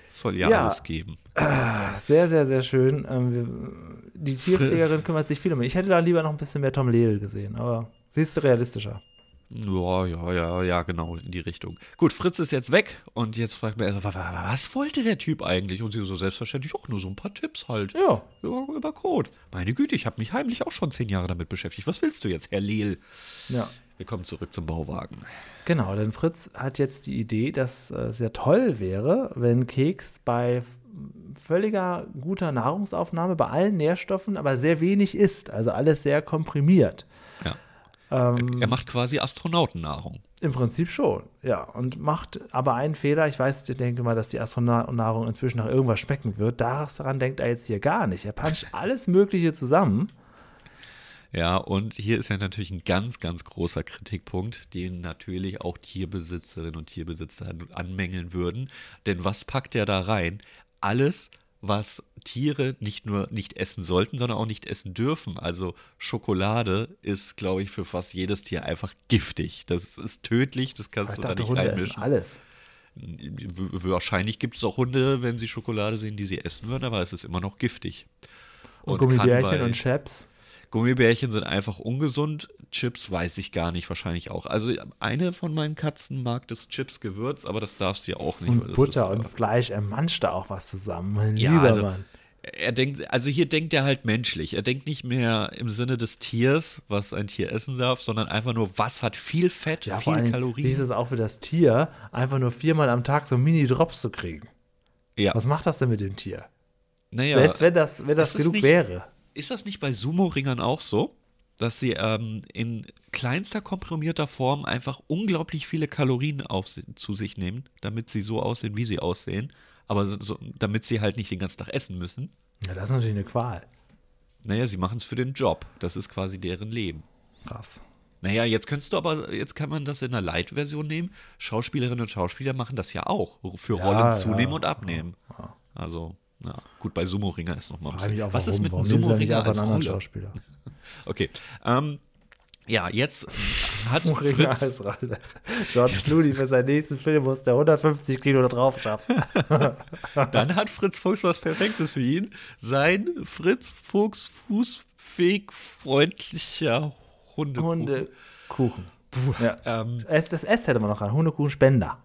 es soll ja, Ja. alles geben. ja. Sehr, sehr, sehr schön. Ähm, die Tierpflegerin kümmert sich viel um mich. Ich hätte da lieber noch ein bisschen mehr Tom Lehl gesehen, aber sie ist realistischer. Ja, ja, ja, ja, genau, in die Richtung. Gut, Fritz ist jetzt weg und jetzt fragt wa- wa- was wollte der Typ eigentlich? Und sie so selbstverständlich, auch nur so ein paar Tipps halt. Ja. Über, über Code. Meine Güte, ich habe mich heimlich auch schon zehn Jahre damit beschäftigt. Was willst du jetzt, Herr Lehl? Ja. Wir kommen zurück zum Bauwagen. Genau, denn Fritz hat jetzt die Idee, dass äh, es sehr toll wäre, wenn Keks bei völliger guter Nahrungsaufnahme bei allen Nährstoffen, aber sehr wenig isst, also alles sehr komprimiert. Ja. Ähm, Er macht quasi Astronautennahrung. Im Prinzip schon, ja. Und macht aber einen Fehler. Ich weiß, ich denke mal, dass die Astronauten inzwischen nach irgendwas schmecken wird. Daran denkt er jetzt hier gar nicht. Er puncht alles Mögliche zusammen. Ja, und hier ist ja natürlich ein ganz, ganz großer Kritikpunkt, den natürlich auch Tierbesitzerinnen und Tierbesitzer anmängeln würden. Denn was packt er da rein? Alles, was Tiere nicht nur nicht essen sollten, sondern auch nicht essen dürfen. Also Schokolade ist, glaube ich, für fast jedes Tier einfach giftig. Das ist tödlich, das kannst du da nicht Hunde reinmischen. alles. Wahrscheinlich gibt es auch Hunde, wenn sie Schokolade sehen, die sie essen würden, aber es ist immer noch giftig. Und, kann Gummibärchen und Chaps. Gummibärchen sind einfach ungesund. Chips weiß ich gar nicht, wahrscheinlich auch. Also eine von meinen Katzen mag das Chips-Gewürz, aber das darf sie auch nicht. Und Butter ist, und Fleisch. Er manscht da auch was zusammen. Mein Ja, lieber also- Mann. Er denkt, also hier denkt er halt menschlich. Er denkt nicht mehr im Sinne des Tiers, was ein Tier essen darf, sondern einfach nur, was hat viel Fett, Ja, viel allem, wie Kalorien. ist es auch für das Tier, einfach nur viermal am Tag so Mini-Drops zu kriegen? ja, Was macht das denn mit dem Tier? naja. Selbst wenn das, wenn das genug nicht- wäre. Ist das nicht bei Sumo-Ringern auch so? Dass sie ähm, in kleinster komprimierter Form einfach unglaublich viele Kalorien auf, zu sich nehmen, damit sie so aussehen, wie sie aussehen. Aber so, so, damit sie halt nicht den ganzen Tag essen müssen. Ja, das ist natürlich eine Qual. Naja, sie machen es für den Job. Das ist quasi deren Leben. Krass. Naja, jetzt könntest du aber, jetzt kann man das in einer Light-Version nehmen. Schauspielerinnen und Schauspieler machen das ja auch. Für Ja, Rollen ja, zunehmen und abnehmen. Also, ja, gut, bei Sumo-Ringer ist noch mal ein bisschen. auch, Was ist mit einem Sumo-Ringer als Rolle? Schauspieler? Okay. Ähm, Ja, jetzt hat Fritz... George Clooney für seinen nächsten Film muss der 150 Kilo da drauf schaffen. Dann hat Fritz Fuchs was Perfektes für ihn. Sein Fritz Fuchs fußfähig freundlicher Hundekuchen. Hundekuchen. Ja. Ähm, das S hätte man noch an. Hundekuchen-Spender.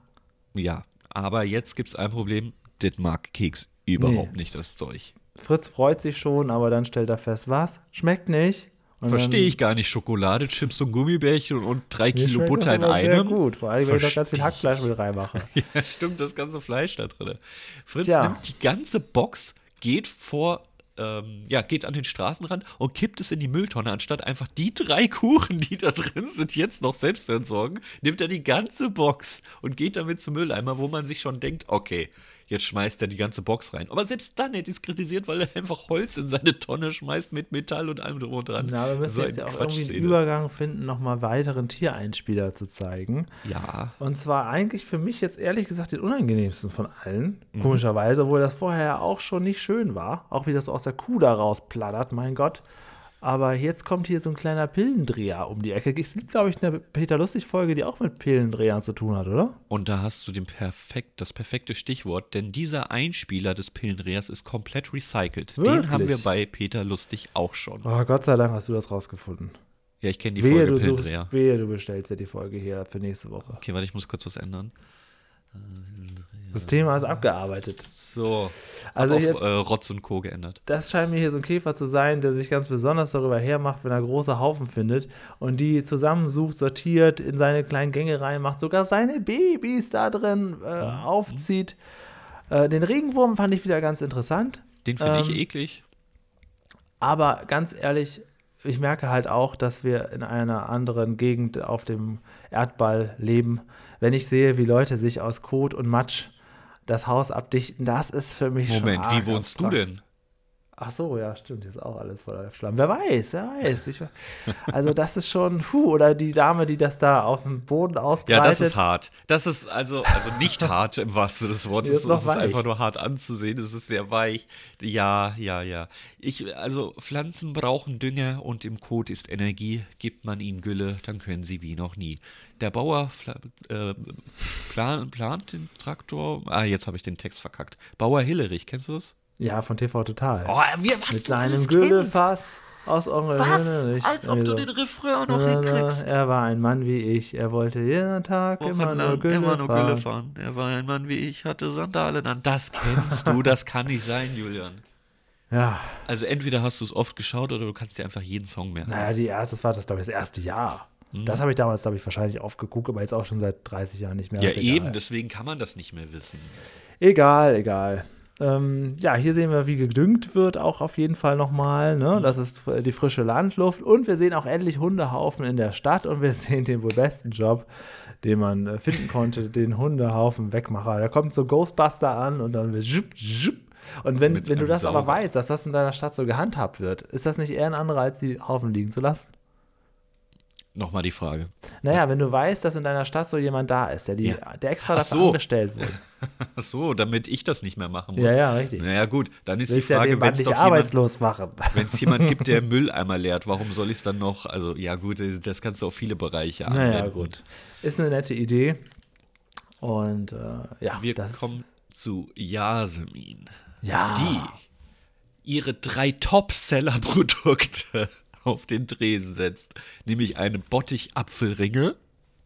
Ja, aber jetzt gibt es ein Problem. Das mag Keks überhaupt nee. nicht, das Zeug. Fritz freut sich schon, aber dann stellt er fest, was? Schmeckt nicht. Verstehe ich gar nicht. Schokolade, Chips und Gummibärchen und drei Kilo Butter in einem. Sehr gut, vor allem, wenn ich noch ganz viel Hackfleisch mit reinmache. ja, stimmt, das ganze Fleisch da drin. Fritz Tja. nimmt die ganze Box, geht vor ähm, ja, geht an den Straßenrand und kippt es in die Mülltonne, anstatt einfach die drei Kuchen, die da drin sind, jetzt noch selbst zu entsorgen, nimmt er die ganze Box und geht damit zum Mülleimer, wo man sich schon denkt, okay, jetzt schmeißt er die ganze Box rein. Aber selbst dann hätte ich es kritisiert, weil er einfach Holz in seine Tonne schmeißt mit Metall und allem drum und dran. Na, wir müssen so jetzt ja auch irgendwie einen Übergang finden, nochmal weiteren Tiereinspieler zu zeigen. Ja. Und zwar eigentlich für mich jetzt ehrlich gesagt den unangenehmsten von allen, mhm. komischerweise, obwohl das vorher ja auch schon nicht schön war. Auch wie das aus der Kuh da rausplattert, mein Gott. Aber jetzt kommt hier so ein kleiner Pillendreher um die Ecke. Es gibt, glaube ich, eine Peter Lustig-Folge, die auch mit Pillendrehern zu tun hat, oder? Und da hast du den perfekt, das perfekte Stichwort, denn dieser Einspieler des Pillendrehers ist komplett recycelt. Wirklich? Den haben wir bei Peter Lustig auch schon. Oh, Gott sei Dank hast du das rausgefunden. Ja, ich kenne die wehe, Folge du Pillendreher. Suchst, wehe, du bestellst ja die Folge hier für nächste Woche. Okay, warte, ich muss kurz was ändern. Das Thema ist abgearbeitet. So. Also auf hier, äh, Rotz und Co. geändert. Das scheint mir hier so ein Käfer zu sein, der sich ganz besonders darüber hermacht, wenn er große Haufen findet und die zusammensucht, sortiert, in seine kleinen Gänge reinmacht, sogar seine Babys da drin äh, mhm. aufzieht. Äh, den Regenwurm fand ich wieder ganz interessant. Den finde ähm, ich eklig. Aber ganz ehrlich, ich merke halt auch, dass wir in einer anderen Gegend auf dem Erdball leben. Wenn ich sehe, wie Leute sich aus Kot und Matsch das Haus abdichten, das ist für mich Moment, schon. Moment, wie wohnst du denn? Ach so, ja, stimmt, ist auch alles voller Schlamm. Wer weiß, wer weiß. Ich, also das ist schon, puh, oder die Dame, die das da auf dem Boden ausbreitet. Ja, das ist hart. Das ist also, also nicht hart im wahrsten Sinne des Wortes. Es ist, ist einfach nur hart anzusehen. Es ist sehr weich. Ja, ja, ja. Ich, also Pflanzen brauchen Dünger und im Kot ist Energie. Gibt man ihnen Gülle, dann können sie wie noch nie. Der Bauer äh, plan, plant den Traktor. Ah, jetzt habe ich den Text verkackt. Bauer Hillerich, kennst du das? Ja, von TV Total. Oh, wir, was Mit seinem Güllefass aus Onkel Was? Höhne. Als ob du den Refrain auch noch hinkriegst. Er war ein Mann wie ich. Er wollte jeden Tag immer nur, Gülle, immer nur Gülle fahren. Er war ein Mann wie ich, hatte Sandalen an. Das kennst du, das kann nicht sein, Julian. Ja. Also entweder hast du es oft geschaut oder du kannst dir einfach jeden Song merken. Naja, die erste, das war das, glaube ich, das erste Jahr. Mhm. Das habe ich damals, glaube ich, wahrscheinlich oft geguckt, aber jetzt auch schon seit 30 Jahren nicht mehr. Ja, eben, deswegen kann man das nicht mehr wissen. Egal, egal. Ähm, ja, hier sehen wir, wie gedüngt wird, auch auf jeden Fall nochmal. Ne? Mhm. Das ist die frische Landluft. Und wir sehen auch endlich Hundehaufen in der Stadt und wir sehen den wohl besten Job, den man äh, finden konnte, den Hundehaufen Wegmacher. Da kommt so Ghostbuster an und dann wird zhup, zhup. Und wenn, wenn du das Sauber. aber weißt, dass das in deiner Stadt so gehandhabt wird, ist das nicht eher ein Anreiz, die Haufen liegen zu lassen? Nochmal die Frage. Naja, wenn du weißt, dass in deiner Stadt so jemand da ist, der, die, ja. der extra dafür so. angestellt wurde. Ach so, damit ich das nicht mehr machen muss. Ja, ja, richtig. Naja, gut, dann ist Willst die Frage, ja wenn es doch arbeitslos jemand, machen. Wenn es jemand gibt, der Mülleimer leert, warum soll ich es dann noch? Also, ja, gut, das kannst du auf viele Bereiche anwenden. Naja, gut. Ist eine nette Idee. Und äh, ja. Wir kommen zu Yasemin. Ja. Die ihre drei Top-Seller-Produkte auf den Tresen setzt, nämlich eine Bottich-Apfelringe.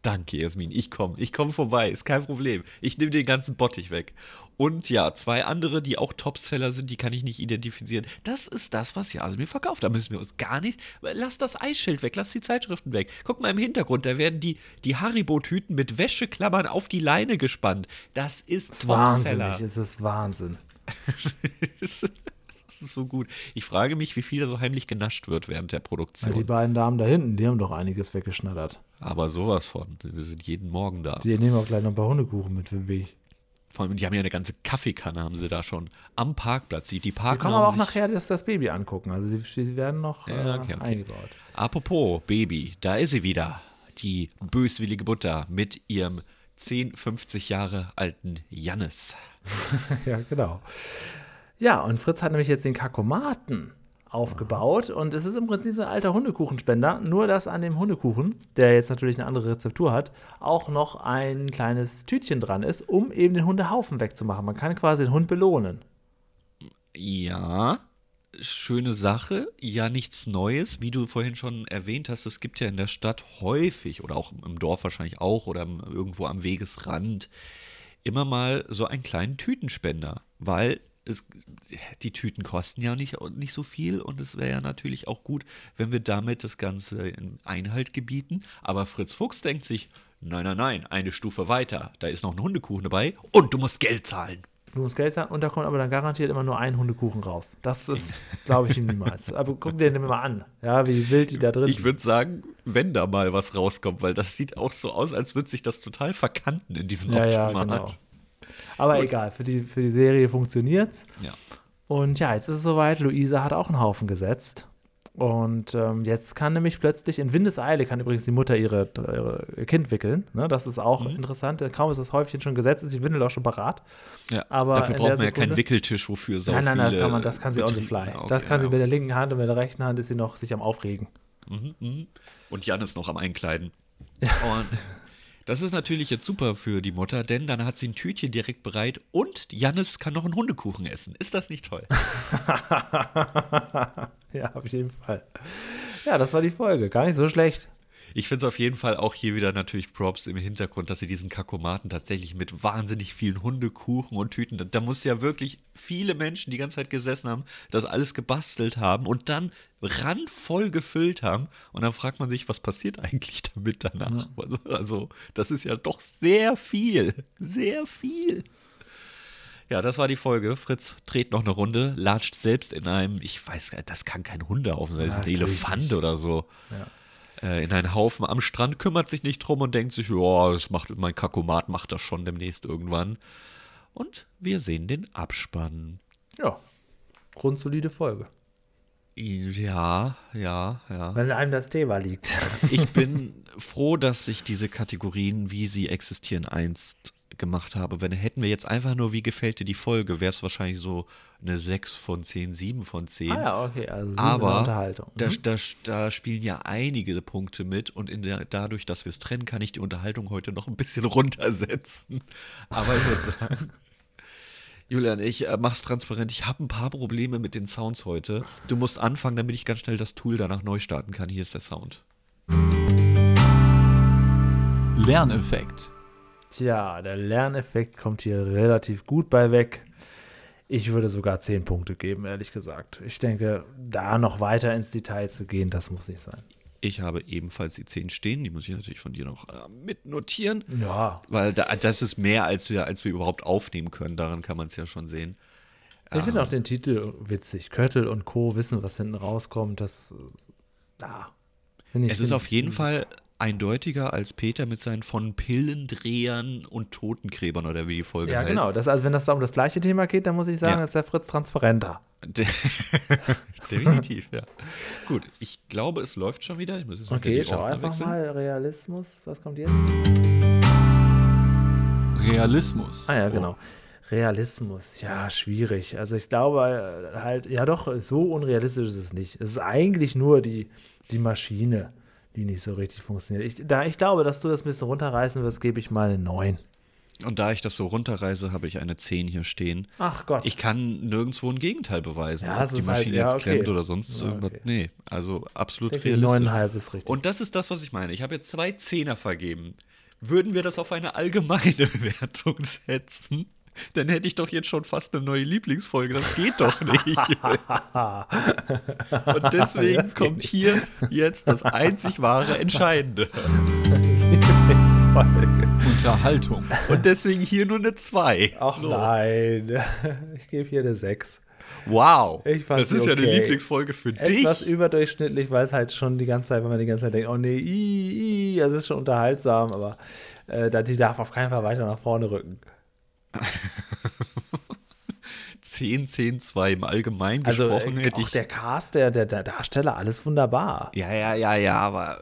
Danke, Jasmin. Ich komme. Ich komme vorbei. Ist kein Problem. Ich nehme den ganzen Bottich weg. Und ja, zwei andere, die auch Topseller sind, die kann ich nicht identifizieren. Das ist das, was Jasmin verkauft. Da müssen wir uns gar nicht. Lass das Eisschild weg, lass die Zeitschriften weg. Guck mal im Hintergrund, da werden die, die Haribo-Tüten mit Wäscheklammern auf die Leine gespannt. Das ist Topseller. Wahnsinnig, es ist Ist so gut. Ich frage mich, wie viel da so heimlich genascht wird während der Produktion. Ja, die beiden Damen da hinten, die haben doch einiges weggeschnattert. Aber sowas von. Die sind jeden Morgen da. Die nehmen auch gleich noch ein paar Hundekuchen mit für den Weg. Vor allem, die haben ja eine ganze Kaffeekanne, haben sie da schon am Parkplatz. Die, die Parken Sie können aber auch nachher das, das Baby angucken. Also sie, sie werden noch ja, okay, okay. eingebaut. Apropos Baby, da ist sie wieder. Die böswillige Mutter mit ihrem 10, 50 Jahre alten Jannis. ja, genau. Ja, und Fritz hat nämlich jetzt den Kakomaten aufgebaut und es ist im Prinzip so ein alter Hundekuchenspender, nur dass an dem Hundekuchen, der jetzt natürlich eine andere Rezeptur hat, auch noch ein kleines Tütchen dran ist, um eben den Hundehaufen wegzumachen. Man kann quasi den Hund belohnen. Ja, schöne Sache, ja nichts Neues, wie du vorhin schon erwähnt hast, es gibt ja in der Stadt häufig oder auch im Dorf wahrscheinlich auch oder irgendwo am Wegesrand immer mal so einen kleinen Tütenspender, weil es, die Tüten kosten ja nicht, nicht so viel und es wäre ja natürlich auch gut, wenn wir damit das Ganze in Einhalt gebieten. Aber Fritz Fuchs denkt sich, nein, nein, nein, eine Stufe weiter, da ist noch ein Hundekuchen dabei und du musst Geld zahlen. Du musst Geld zahlen und da kommt aber dann garantiert immer nur ein Hundekuchen raus. Das ist, glaube ich, ihm niemals. Aber guck dir den mal an, ja, wie wild die da drin Ich würde sagen, wenn da mal was rauskommt, weil das sieht auch so aus, als würde sich das total verkanten in diesem ja, Automat. Ja, genau. Aber Gut. egal, für die, für die Serie funktioniert's. Ja. Und ja, jetzt ist es soweit. Luisa hat auch einen Haufen gesetzt. Und ähm, jetzt kann nämlich plötzlich in Windeseile kann übrigens die Mutter ihre, ihre Kind wickeln. Ne? Das ist auch mhm. interessant. Kaum ist das Häufchen schon gesetzt, ist die Windel auch schon parat. Ja, aber dafür braucht man ja keinen Wickeltisch, wofür so Nein, nein, nein, das kann, man, das kann sie on the fly. Okay, das kann ja, sie mit der linken Hand und mit der rechten Hand ist sie noch sich am Aufregen. Mhm, mh. Und Jan ist noch am Einkleiden. Ja. Und das ist natürlich jetzt super für die Mutter, denn dann hat sie ein Tütchen direkt bereit und Jannis kann noch einen Hundekuchen essen. Ist das nicht toll? ja, auf jeden Fall. Ja, das war die Folge. Gar nicht so schlecht. Ich finde es auf jeden Fall auch hier wieder natürlich Props im Hintergrund, dass sie diesen Kakomaten tatsächlich mit wahnsinnig vielen Hundekuchen und Tüten, da, da muss ja wirklich viele Menschen die ganze Zeit gesessen haben, das alles gebastelt haben und dann randvoll gefüllt haben. Und dann fragt man sich, was passiert eigentlich damit danach? Also, also, das ist ja doch sehr viel. Sehr viel. Ja, das war die Folge. Fritz dreht noch eine Runde, latscht selbst in einem, ich weiß gar nicht, das kann kein Hundehaufen sein, das ist ein Elefant oder so. Ja äh, in einen Haufen am Strand, kümmert sich nicht drum und denkt sich, ja, das macht mein Kakomat macht das schon demnächst irgendwann. Und wir sehen den Abspann. Ja, grundsolide Folge. Ja, ja, ja. Wenn einem das Thema liegt. Ich bin froh, dass sich diese Kategorien, wie sie existieren, einst gemacht habe. Wenn hätten wir jetzt einfach nur, wie gefällt dir die Folge, wäre es wahrscheinlich so eine 6 von 10, 7 von 10. Ah ja, okay, also Aber Unterhaltung. Mhm. Da, da, da, spielen ja einige Punkte mit und der, dadurch, dass wir es trennen, kann ich die Unterhaltung heute noch ein bisschen runtersetzen. Aber ich würde sagen. Julian, ich äh, mach's transparent. Ich habe ein paar Probleme mit den Sounds heute. Du musst anfangen, damit ich ganz schnell das Tool danach neu starten kann. Hier ist der Sound. Lerneffekt. Tja, der Lerneffekt kommt hier relativ gut bei weg. Ich würde sogar 10 Punkte geben, ehrlich gesagt. Ich denke, da noch weiter ins Detail zu gehen, das muss nicht sein. Ich habe ebenfalls die 10 stehen, die muss ich natürlich von dir noch äh, mitnotieren. Ja. Weil da, das ist mehr, als wir, als wir überhaupt aufnehmen können. Daran kann man es ja schon sehen. Ich ähm, finde auch den Titel witzig. Köttel und Co. wissen, was hinten rauskommt. Das, äh, ja. Es ist auf jeden Fall eindeutiger als Peter mit seinen von Pillendrehern und Totengräbern oder wie die Folge ja, heißt. Ja, genau. Das, also wenn das da um das gleiche Thema geht, dann muss ich sagen, ja. ist der Fritz transparenter. Definitiv, ja. Gut, ich glaube, es läuft schon wieder. Ich muss jetzt okay, schau einfach wechseln. mal. Realismus, was kommt jetzt? Realismus. Ah ja, genau. Realismus, ja, schwierig. Also ich glaube halt, ja doch, so unrealistisch ist es nicht. Es ist eigentlich nur die, die Maschine die nicht so richtig funktioniert. Ich, da ich glaube, dass du das ein bisschen runterreißen wirst, gebe ich mal eine 9. Und da ich das so runterreise, habe ich eine 10 hier stehen. Ach Gott. Ich kann nirgendwo ein Gegenteil beweisen, ja, ob die halt- Maschine halt, ja, jetzt okay. klemmt oder sonst ja, irgendwas. Okay. Nee, also absolut Denke realistisch. 9,5 ist richtig. Und das ist das, was ich meine. Ich habe jetzt zwei Zehner vergeben. Würden wir das auf eine allgemeine Bewertung setzen? Dann hätte ich doch jetzt schon fast eine neue Lieblingsfolge. Das geht doch nicht. Und deswegen kommt hier jetzt das einzig wahre Entscheidende. Unterhaltung. Und deswegen hier nur eine 2. Ach so. nein. Ich gebe hier eine 6. Wow. das ist okay. ja eine Lieblingsfolge für Etwas dich. Etwas überdurchschnittlich, weil es halt schon die ganze Zeit, wenn man die ganze Zeit denkt, oh nee, i, i, das ist schon unterhaltsam, aber äh, die darf auf keinen Fall weiter nach vorne rücken. 10, 10, 2 im Allgemeinen also, gesprochen äh, hätte auch ich. der Cast, der, der, der Darsteller, alles wunderbar. Ja, ja, ja, ja, aber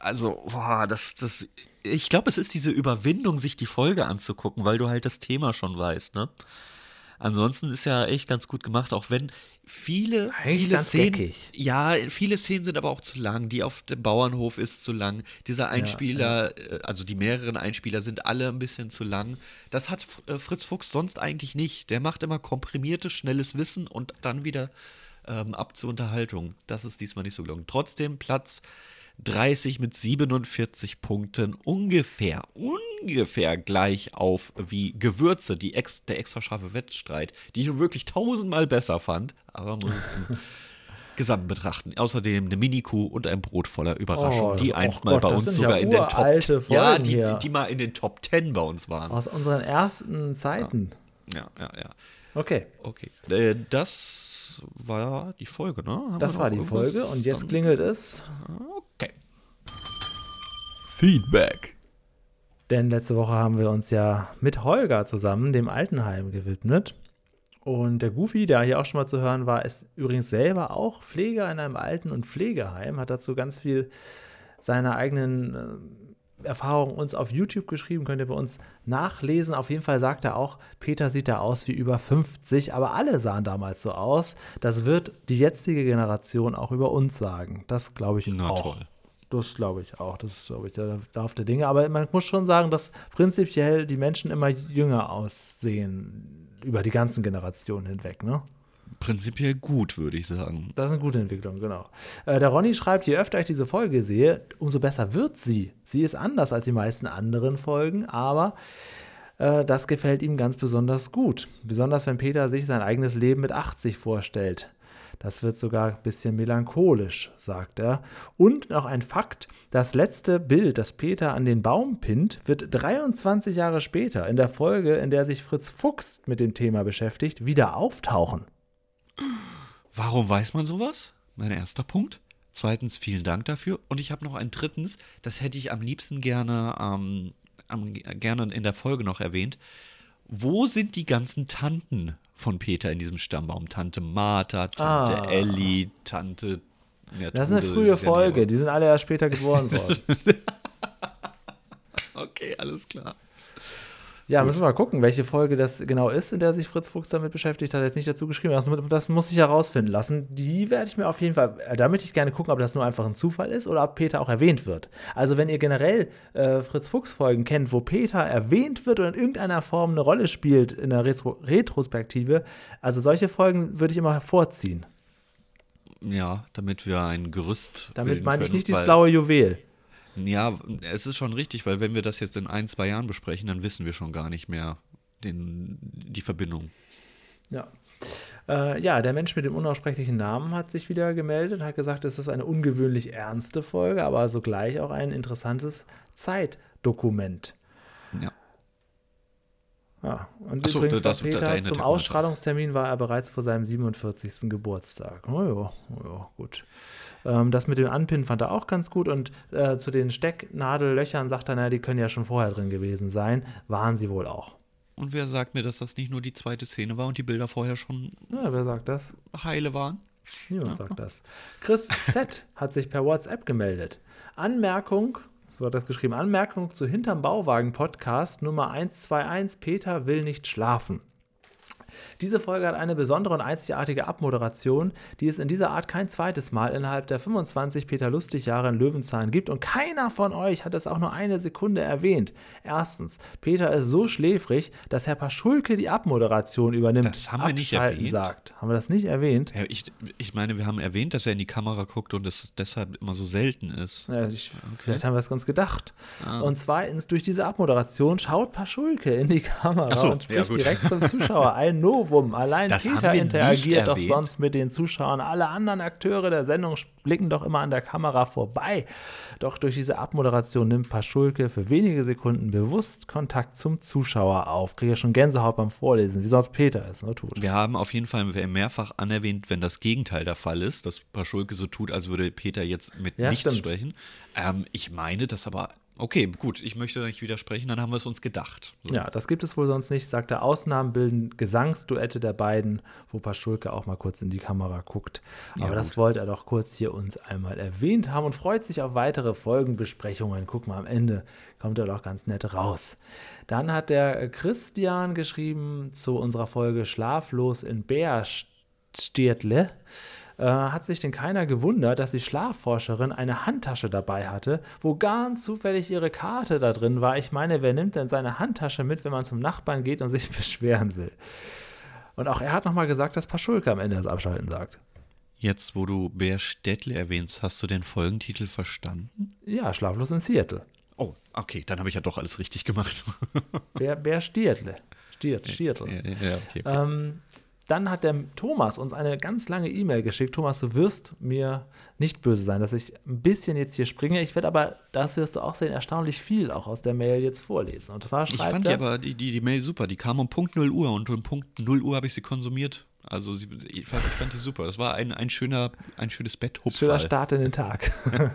also, boah, das, das, ich glaube, es ist diese Überwindung, sich die Folge anzugucken, weil du halt das Thema schon weißt, ne? Ansonsten ist ja echt ganz gut gemacht, auch wenn viele, Eigentlich viele Szenen, geckig. ja, viele Szenen sind aber auch zu lang. Die auf dem Bauernhof ist zu lang. Dieser Einspieler, äh, also die mehreren Einspieler sind alle ein bisschen zu lang. Das hat äh, Fritz Fuchs sonst eigentlich nicht. Der macht immer komprimiertes, schnelles Wissen und dann wieder ähm, ab zur Unterhaltung. Das ist diesmal nicht so gelungen. Trotzdem Platz 30 mit 47 Punkten ungefähr, ungefähr gleich auf wie Gewürze, die ex, der extra scharfe Wettstreit, die ich nun wirklich tausendmal besser fand, aber man muss es im Gesamt betrachten. Außerdem eine Mini-Kuh und ein Brot voller Überraschung, Oh, die oh einst mal Gott, bei uns sogar ja in den Top Ja, die, die mal in den Top 10 bei uns waren. Aus unseren ersten Zeiten. Ja, ja, ja. Okay, Okay. Äh, das war die Folge, ne? Haben das war die irgendwas? Folge und jetzt Dann- klingelt es, Okay. Feedback. denn letzte Woche haben wir uns ja mit Holger zusammen dem Altenheim gewidmet. Und der Goofy, der hier auch schon mal zu hören war, ist übrigens selber auch Pfleger in einem Alten- und Pflegeheim, hat dazu ganz viel seiner eigenen äh, Erfahrungen uns auf YouTube geschrieben, könnt ihr bei uns nachlesen. Auf jeden Fall sagt er auch, Peter sieht da aus wie über 50, aber alle sahen damals so aus. Das wird die jetzige Generation auch über uns sagen. Das glaube ich Na auch. toll. Das glaube ich auch. Das ist, glaube ich, der Lauf der Dinge. Aber man muss schon sagen, dass prinzipiell die Menschen immer jünger aussehen über die ganzen Generationen hinweg, ne? Prinzipiell gut, würde ich sagen. Das ist eine gute Entwicklung, genau. Äh, der Ronny schreibt, je öfter ich diese Folge sehe, umso besser wird sie. Sie ist anders als die meisten anderen Folgen, aber äh, das gefällt ihm ganz besonders gut. Besonders wenn Peter sich sein eigenes Leben mit 80 vorstellt. Das wird sogar ein bisschen melancholisch, sagt er. Und noch ein Fakt: Das letzte Bild, das Peter an den Baum pinnt, wird 23 Jahre später in der Folge, in der sich Fritz Fuchs mit dem Thema beschäftigt, wieder auftauchen. Warum weiß man sowas? Mein erster Punkt. Zweitens, vielen Dank dafür. Und ich habe noch ein drittens, das hätte ich am liebsten gerne, ähm, am, gerne in der Folge noch erwähnt. Wo sind die ganzen Tanten von Peter in diesem Stammbaum? Tante Martha, Tante Ah. Elli, Tante. Ja, Das ist eine frühe nie, Folge, die sind alle erst später geboren worden. Okay, alles klar. Ja, müssen wir mal gucken, welche Folge das genau ist, in der sich Fritz Fuchs damit beschäftigt hat. Jetzt nicht dazu geschrieben. Das, das muss ich herausfinden lassen. Die werde ich mir auf jeden Fall, äh, da möchte ich gerne gucken, ob das nur einfach ein Zufall ist oder ob Peter auch erwähnt wird. Also, wenn ihr generell äh, Fritz Fuchs-Folgen kennt, wo Peter erwähnt wird oder in irgendeiner Form eine Rolle spielt in der Retro Retrospektive, also solche Folgen würde ich immer hervorziehen. Ja, damit wir ein Gerüst. Damit meine ich nicht dieses weil- blaue Juwel. Ja, es ist schon richtig, weil wenn wir das jetzt in ein, zwei Jahren besprechen, dann wissen wir schon gar nicht mehr den, die Verbindung. Ja. Äh, ja, der Mensch mit dem unaussprechlichen Namen hat sich wieder gemeldet und hat gesagt, es ist eine ungewöhnlich ernste Folge, aber sogleich auch ein interessantes Zeitdokument. Ja. Ja, und Ach so, übrigens das- da- Peter, da erinnert zum er Ausstrahlungstermin war er bereits vor seinem 47. Geburtstag. Oh ja, oh ja gut. Ähm, das mit dem Anpinnen fand er auch ganz gut und äh, zu den Stecknadellöchern sagt er, naja, die können ja schon vorher drin gewesen sein. Waren sie wohl auch. Und wer sagt mir, dass das nicht nur die zweite Szene war und die Bilder vorher schon Ja, wer sagt das? heile waren? Niemand sagt das. Chris Z. hat sich per WhatsApp gemeldet. Anmerkung, so hat das geschrieben, Anmerkung zu Hinterm Bauwagen Podcast Nummer 121, Peter will nicht schlafen. Diese Folge hat eine besondere und einzigartige Abmoderation, die es in dieser Art kein zweites Mal innerhalb der 25 Peter Lustig Jahre in Löwenzahn gibt und keiner von euch hat es auch nur eine Sekunde erwähnt. Erstens, Peter ist so schläfrig, dass Herr Paschulke die Abmoderation übernimmt. Das haben wir nicht erwähnt. sagt. Haben wir das nicht erwähnt? Ja, ich, ich meine, wir haben erwähnt, dass er in die Kamera guckt und dass es deshalb immer so selten ist. Ja, ich, Vielleicht haben wir es ganz gedacht. Ah. Und zweitens, durch diese Abmoderation schaut Paschulke in die Kamera so, und ja, spricht gut. direkt zum Zuschauer. Ein Novum. Allein Das Peter interagiert doch sonst mit den Zuschauern. Alle anderen Akteure der Sendung blicken doch immer an der Kamera vorbei. Doch durch diese Abmoderation nimmt Paschulke für wenige Sekunden bewusst Kontakt zum Zuschauer auf. Kriege schon Gänsehaut beim Vorlesen, wie sonst Peter es nur tut. Wir haben auf jeden Fall mehrfach anerwähnt, wenn das Gegenteil der Fall ist, dass Paschulke so tut, als würde Peter jetzt mit Ja, nichts stimmt. sprechen. Ähm, ich meine das aber Okay, gut, ich möchte nicht widersprechen, dann haben wir es uns gedacht. So. Ja, das gibt es wohl sonst nicht, sagt er. Ausnahmen bilden Gesangsduette der beiden, wo Paschulke auch mal kurz in die Kamera guckt. Aber ja, das wollte er doch kurz hier uns einmal erwähnt haben und freut sich auf weitere Folgenbesprechungen. Guck mal, am Ende kommt er doch ganz nett raus. Dann hat der Christian geschrieben zu unserer Folge Schlaflos in Bärstiertle äh, hat sich denn keiner gewundert, dass die Schlafforscherin eine Handtasche dabei hatte, wo ganz zufällig ihre Karte da drin war. Ich meine, wer nimmt denn seine Handtasche mit, wenn man zum Nachbarn geht und sich beschweren will? Und auch er hat nochmal gesagt, dass Paschulke am Ende das Abschalten sagt. Jetzt, wo du Bär Städtle erwähnst, hast du den Folgentitel verstanden? Ja, Schlaflos in Seattle. Oh, okay, dann habe ich ja doch alles richtig gemacht. Bär, Bär Stiertle. Stiert, Stiertle. Ja, ja, okay, okay. Ähm, dann hat der Thomas uns eine ganz lange E-Mail geschickt. Thomas, du wirst mir nicht böse sein, dass ich ein bisschen jetzt hier springe. Ich werde aber, das wirst du auch sehen, erstaunlich viel auch aus der Mail jetzt vorlesen. Und zwar ich fand die aber die, die, die Mail super. Die kam um Punkt 0 Uhr und um Punkt 0 Uhr habe ich sie konsumiert. Also sie, ich, fand, ich fand die super. Das war ein, ein, schöner, ein schönes Betthupferl. Schöner Start in den Tag.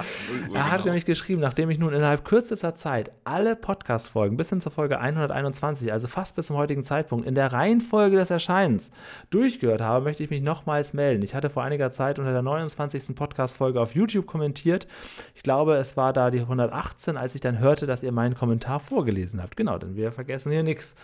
er hat genau. nämlich geschrieben, nachdem ich nun innerhalb kürzester Zeit alle Podcast-Folgen bis hin zur Folge 121, also fast bis zum heutigen Zeitpunkt, in der Reihenfolge des Erscheinens durchgehört habe, möchte ich mich nochmals melden. Ich hatte vor einiger Zeit unter der 29. Podcast-Folge auf YouTube kommentiert. Ich glaube, es war da die 118, als ich dann hörte, dass ihr meinen Kommentar vorgelesen habt. Genau, denn wir vergessen hier nichts.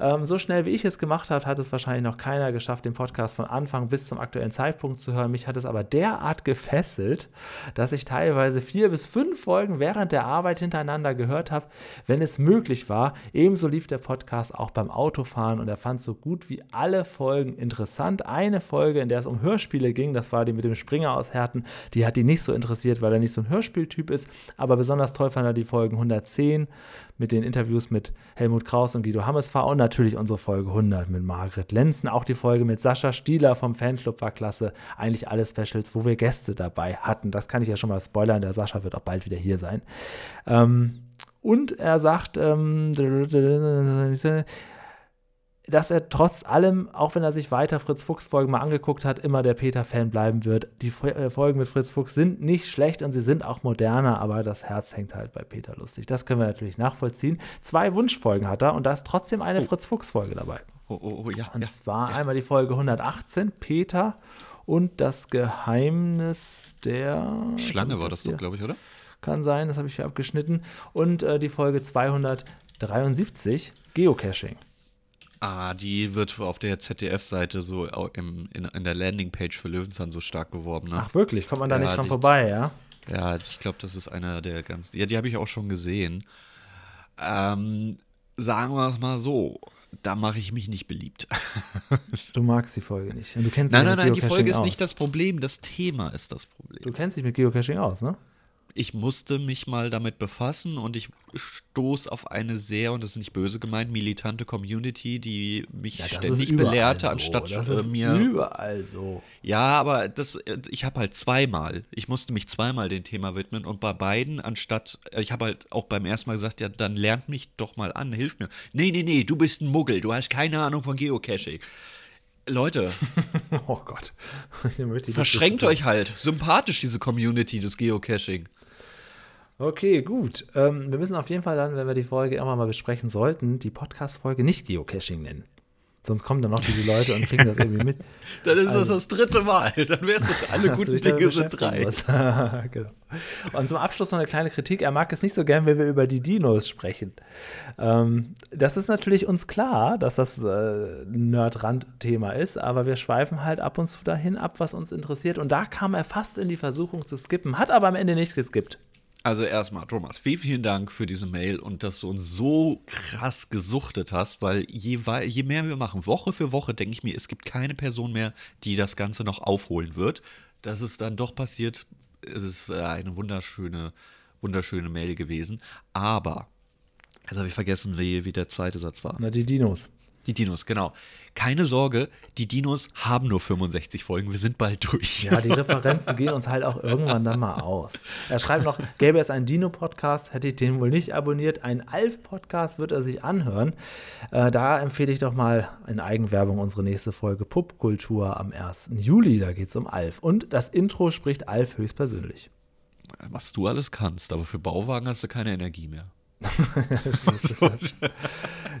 Ähm, so schnell wie ich es gemacht habe, hat es wahrscheinlich noch keiner keiner geschafft, den Podcast von Anfang bis zum aktuellen Zeitpunkt zu hören. Mich hat es aber derart gefesselt, dass ich teilweise vier bis fünf Folgen während der Arbeit hintereinander gehört habe, wenn es möglich war. Ebenso lief der Podcast auch beim Autofahren und er fand so gut wie alle Folgen interessant. Eine Folge, in der es um Hörspiele ging, das war die mit dem Springer aus Herten, die hat ihn nicht so interessiert, weil er nicht so ein Hörspieltyp ist, aber besonders toll fand er die Folgen 110 mit den Interviews mit Helmut Kraus und Guido Hammesfahr und natürlich unsere Folge 100 mit Margret Lenzen. Auch die Folge mit Sascha Stieler vom Fanclub war klasse. Eigentlich alle Specials, wo wir Gäste dabei hatten. Das kann ich ja schon mal spoilern. Der Sascha wird auch bald wieder hier sein. Ähm, und er sagt, ähm, dass er trotz allem, auch wenn er sich weiter Fritz Fuchs Folgen mal angeguckt hat, immer der Peter-Fan bleiben wird. Die äh, Folgen mit Fritz Fuchs sind nicht schlecht und sie sind auch moderner, aber das Herz hängt halt bei Peter lustig. Das können wir natürlich nachvollziehen. Zwei Wunschfolgen hat er und da ist trotzdem eine oh. Fritz Fuchs Folge dabei. Oh, oh, oh ja. Und ja, zwar ja. einmal die Folge 118, Peter und das Geheimnis der Schlange war das doch, glaube ich, oder? Kann sein, das habe ich hier abgeschnitten. Und äh, die Folge 273, Geocaching. Ah, die wird auf der ZDF-Seite so im, in, in der Landingpage für Löwenzahn so stark beworben. Ne? Ach wirklich? Kommt man da ja, nicht dran die, vorbei, ja? Ja, ich glaube, das ist einer der ganz. Ja, die habe ich auch schon gesehen. Ähm, sagen wir es mal so, da mache ich mich nicht beliebt. du magst die Folge nicht. Du kennst nein, nein, nein, die Folge ist aus. nicht das Problem, das Thema ist das Problem. Du kennst dich mit Geocaching aus, ne? Ich musste mich mal damit befassen und ich stoß auf eine sehr, und das ist nicht böse gemeint, militante Community, die mich ja, ständig belehrte, so. anstatt das ist mir. Überall so. Ja, aber das, ich habe halt zweimal, ich musste mich zweimal dem Thema widmen und bei beiden, anstatt, ich habe halt auch beim ersten Mal gesagt, ja, dann lernt mich doch mal an, hilf mir. Nee, nee, nee, du bist ein Muggel, du hast keine Ahnung von Geocaching. Leute. oh Gott. Verschränkt euch halt. Sympathisch, diese Community des Geocaching. Okay, gut. Ähm, wir müssen auf jeden Fall dann, wenn wir die Folge irgendwann mal besprechen sollten, die Podcast-Folge nicht Geocaching nennen. Sonst kommen dann noch diese Leute und kriegen das irgendwie mit. dann ist also, das das dritte Mal. Dann wär's alle guten Dinge sind drei. genau. Und zum Abschluss noch eine kleine Kritik. Er mag es nicht so gern, wenn wir über die Dinos sprechen. Ähm, das ist natürlich uns klar, dass das äh, Nerd-Rand-Thema ist, aber wir schweifen halt ab und zu dahin ab, was uns interessiert. Und da kam er fast in die Versuchung zu skippen, hat aber am Ende nicht geskippt. Also erstmal, Thomas, vielen, vielen Dank für diese Mail und dass du uns so krass gesuchtet hast, weil je, je mehr wir machen, Woche für Woche, denke ich mir, es gibt keine Person mehr, die das Ganze noch aufholen wird. Dass es dann doch passiert, es ist äh, eine wunderschöne, wunderschöne Mail gewesen. Aber, jetzt habe ich vergessen, wie, wie der zweite Satz war. Na, die Dinos. Die Dinos, genau. Keine Sorge, die Dinos haben nur 65 Folgen, wir sind bald durch. Ja, die Referenzen gehen uns halt auch irgendwann dann mal aus. Er schreibt noch, gäbe es einen Dino-Podcast, hätte ich den wohl nicht abonniert. Ein Alf-Podcast wird er sich anhören. Äh, da empfehle ich doch mal in Eigenwerbung unsere nächste Folge Popkultur am 1. Juli. Da geht es um Alf. Und das Intro spricht Alf höchstpersönlich. Was du alles kannst, aber für Bauwagen hast du keine Energie mehr. das ist,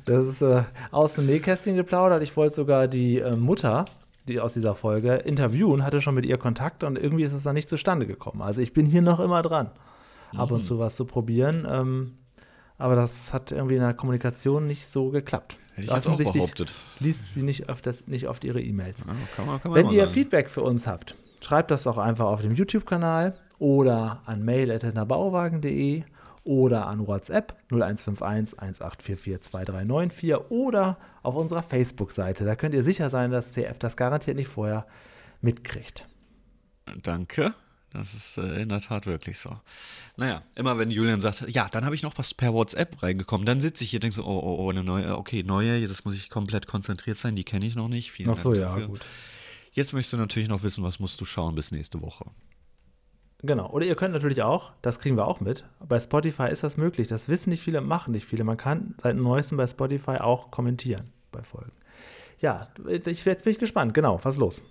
das ist äh, aus dem Nähkästchen geplaudert. Ich wollte sogar die äh, Mutter die aus dieser Folge interviewen, hatte schon mit ihr Kontakt und irgendwie ist es dann nicht zustande gekommen. Also ich bin hier noch immer dran, ab und mhm. zu was zu probieren. Ähm, aber das hat irgendwie in der Kommunikation nicht so geklappt. Hätte ich jetzt auch behauptet. Liest sie nicht oft, das, nicht oft ihre E-Mails. Ja, Wenn ihr sagen. Feedback für uns habt, schreibt das doch einfach auf dem YouTube-Kanal oder an mail.bauwagen.de oder an WhatsApp 0151 1844 2394 oder auf unserer Facebook-Seite. Da könnt ihr sicher sein, dass CF das garantiert nicht vorher mitkriegt. Danke. Das ist äh, in der Tat wirklich so. Naja, immer wenn Julian sagt, ja, dann habe ich noch was per WhatsApp reingekommen, dann sitze ich hier und denke so, oh, oh, oh, eine neue, okay, neue, das muss ich komplett konzentriert sein, die kenne ich noch nicht. Vielen Ach so, Dank ja, gut. Jetzt möchtest du natürlich noch wissen, was musst du schauen bis nächste Woche. Genau. Oder ihr könnt natürlich auch, das kriegen wir auch mit, bei Spotify ist das möglich. Das wissen nicht viele, machen nicht viele. Man kann seit neuestem bei Spotify auch kommentieren bei Folgen. Ja, ich, jetzt bin ich gespannt. Genau, was ist los?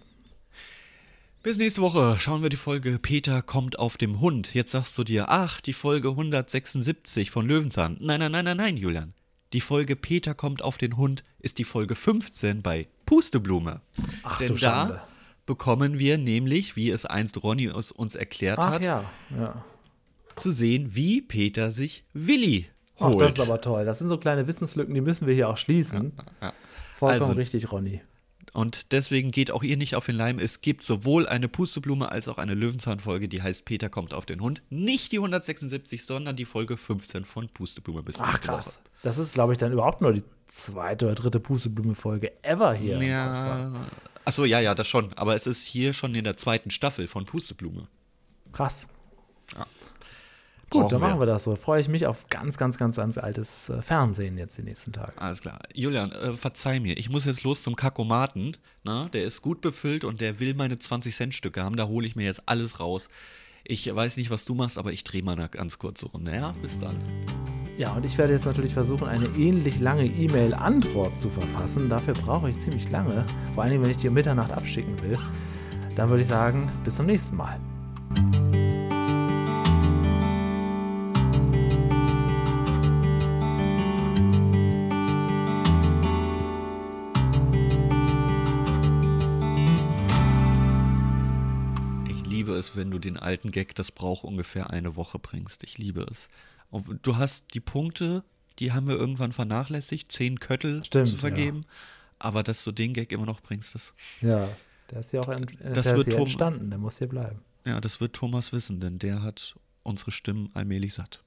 Bis nächste Woche schauen wir die Folge Peter kommt auf dem Hund. Jetzt sagst du dir, ach, die Folge 176 von Löwenzahn. Nein, nein, nein, nein, nein, Julian. Die Folge Peter kommt auf den Hund ist die Folge 15 bei Pusteblume. Ach, Denn du Schande. da bekommen wir nämlich, wie es einst Ronny uns erklärt Ach, hat, ja. Ja. zu sehen, wie Peter sich Willi holt. Ach, das ist aber toll. Das sind so kleine Wissenslücken, die müssen wir hier auch schließen. Ja, Vollkommen also, richtig, Ronny. Und deswegen geht auch ihr nicht auf den Leim. Es gibt sowohl eine Pusteblume als auch eine Löwenzahnfolge, die heißt Peter kommt auf den Hund. Nicht die 176, sondern die Folge 15 von Pusteblume bis Ach krass. Woche. Das ist, glaube ich, dann überhaupt nur die zweite oder dritte Pusteblume-Folge ever hier. Ja, Achso, ja, ja, das schon. Aber es ist hier schon in der zweiten Staffel von Pusteblume. Krass. Ja. Gut, dann machen wir. das so. Freue ich mich auf ganz, ganz, ganz, ganz altes äh, Fernsehen jetzt die nächsten Tage. Alles klar. Julian, äh, verzeih mir. Ich muss jetzt los zum Kakomaten. Na, der ist gut befüllt und der will meine 20-Cent-Stücke haben. Da hole ich mir jetzt alles raus. Ich weiß nicht, was du machst, aber ich drehe mal eine ganz kurze Runde. Ja, bis dann. Ja, und ich werde jetzt natürlich versuchen, eine ähnlich lange E-Mail-Antwort zu verfassen. Dafür brauche ich ziemlich lange, vor allem wenn ich um Mitternacht abschicken will. Dann würde ich sagen, bis zum nächsten Mal. Es, wenn du den alten Gag, das braucht ungefähr eine Woche bringst. Ich liebe es. Du hast die Punkte, die haben wir irgendwann vernachlässigt, zehn Köttel Stimmt, zu vergeben. Ja. Aber dass du den Gag immer noch bringst, das. Ja, der ist ja auch ent das der wird ist entstanden, der muss hier bleiben. Ja, das wird Thomas wissen, denn der hat unsere Stimmen allmählich satt.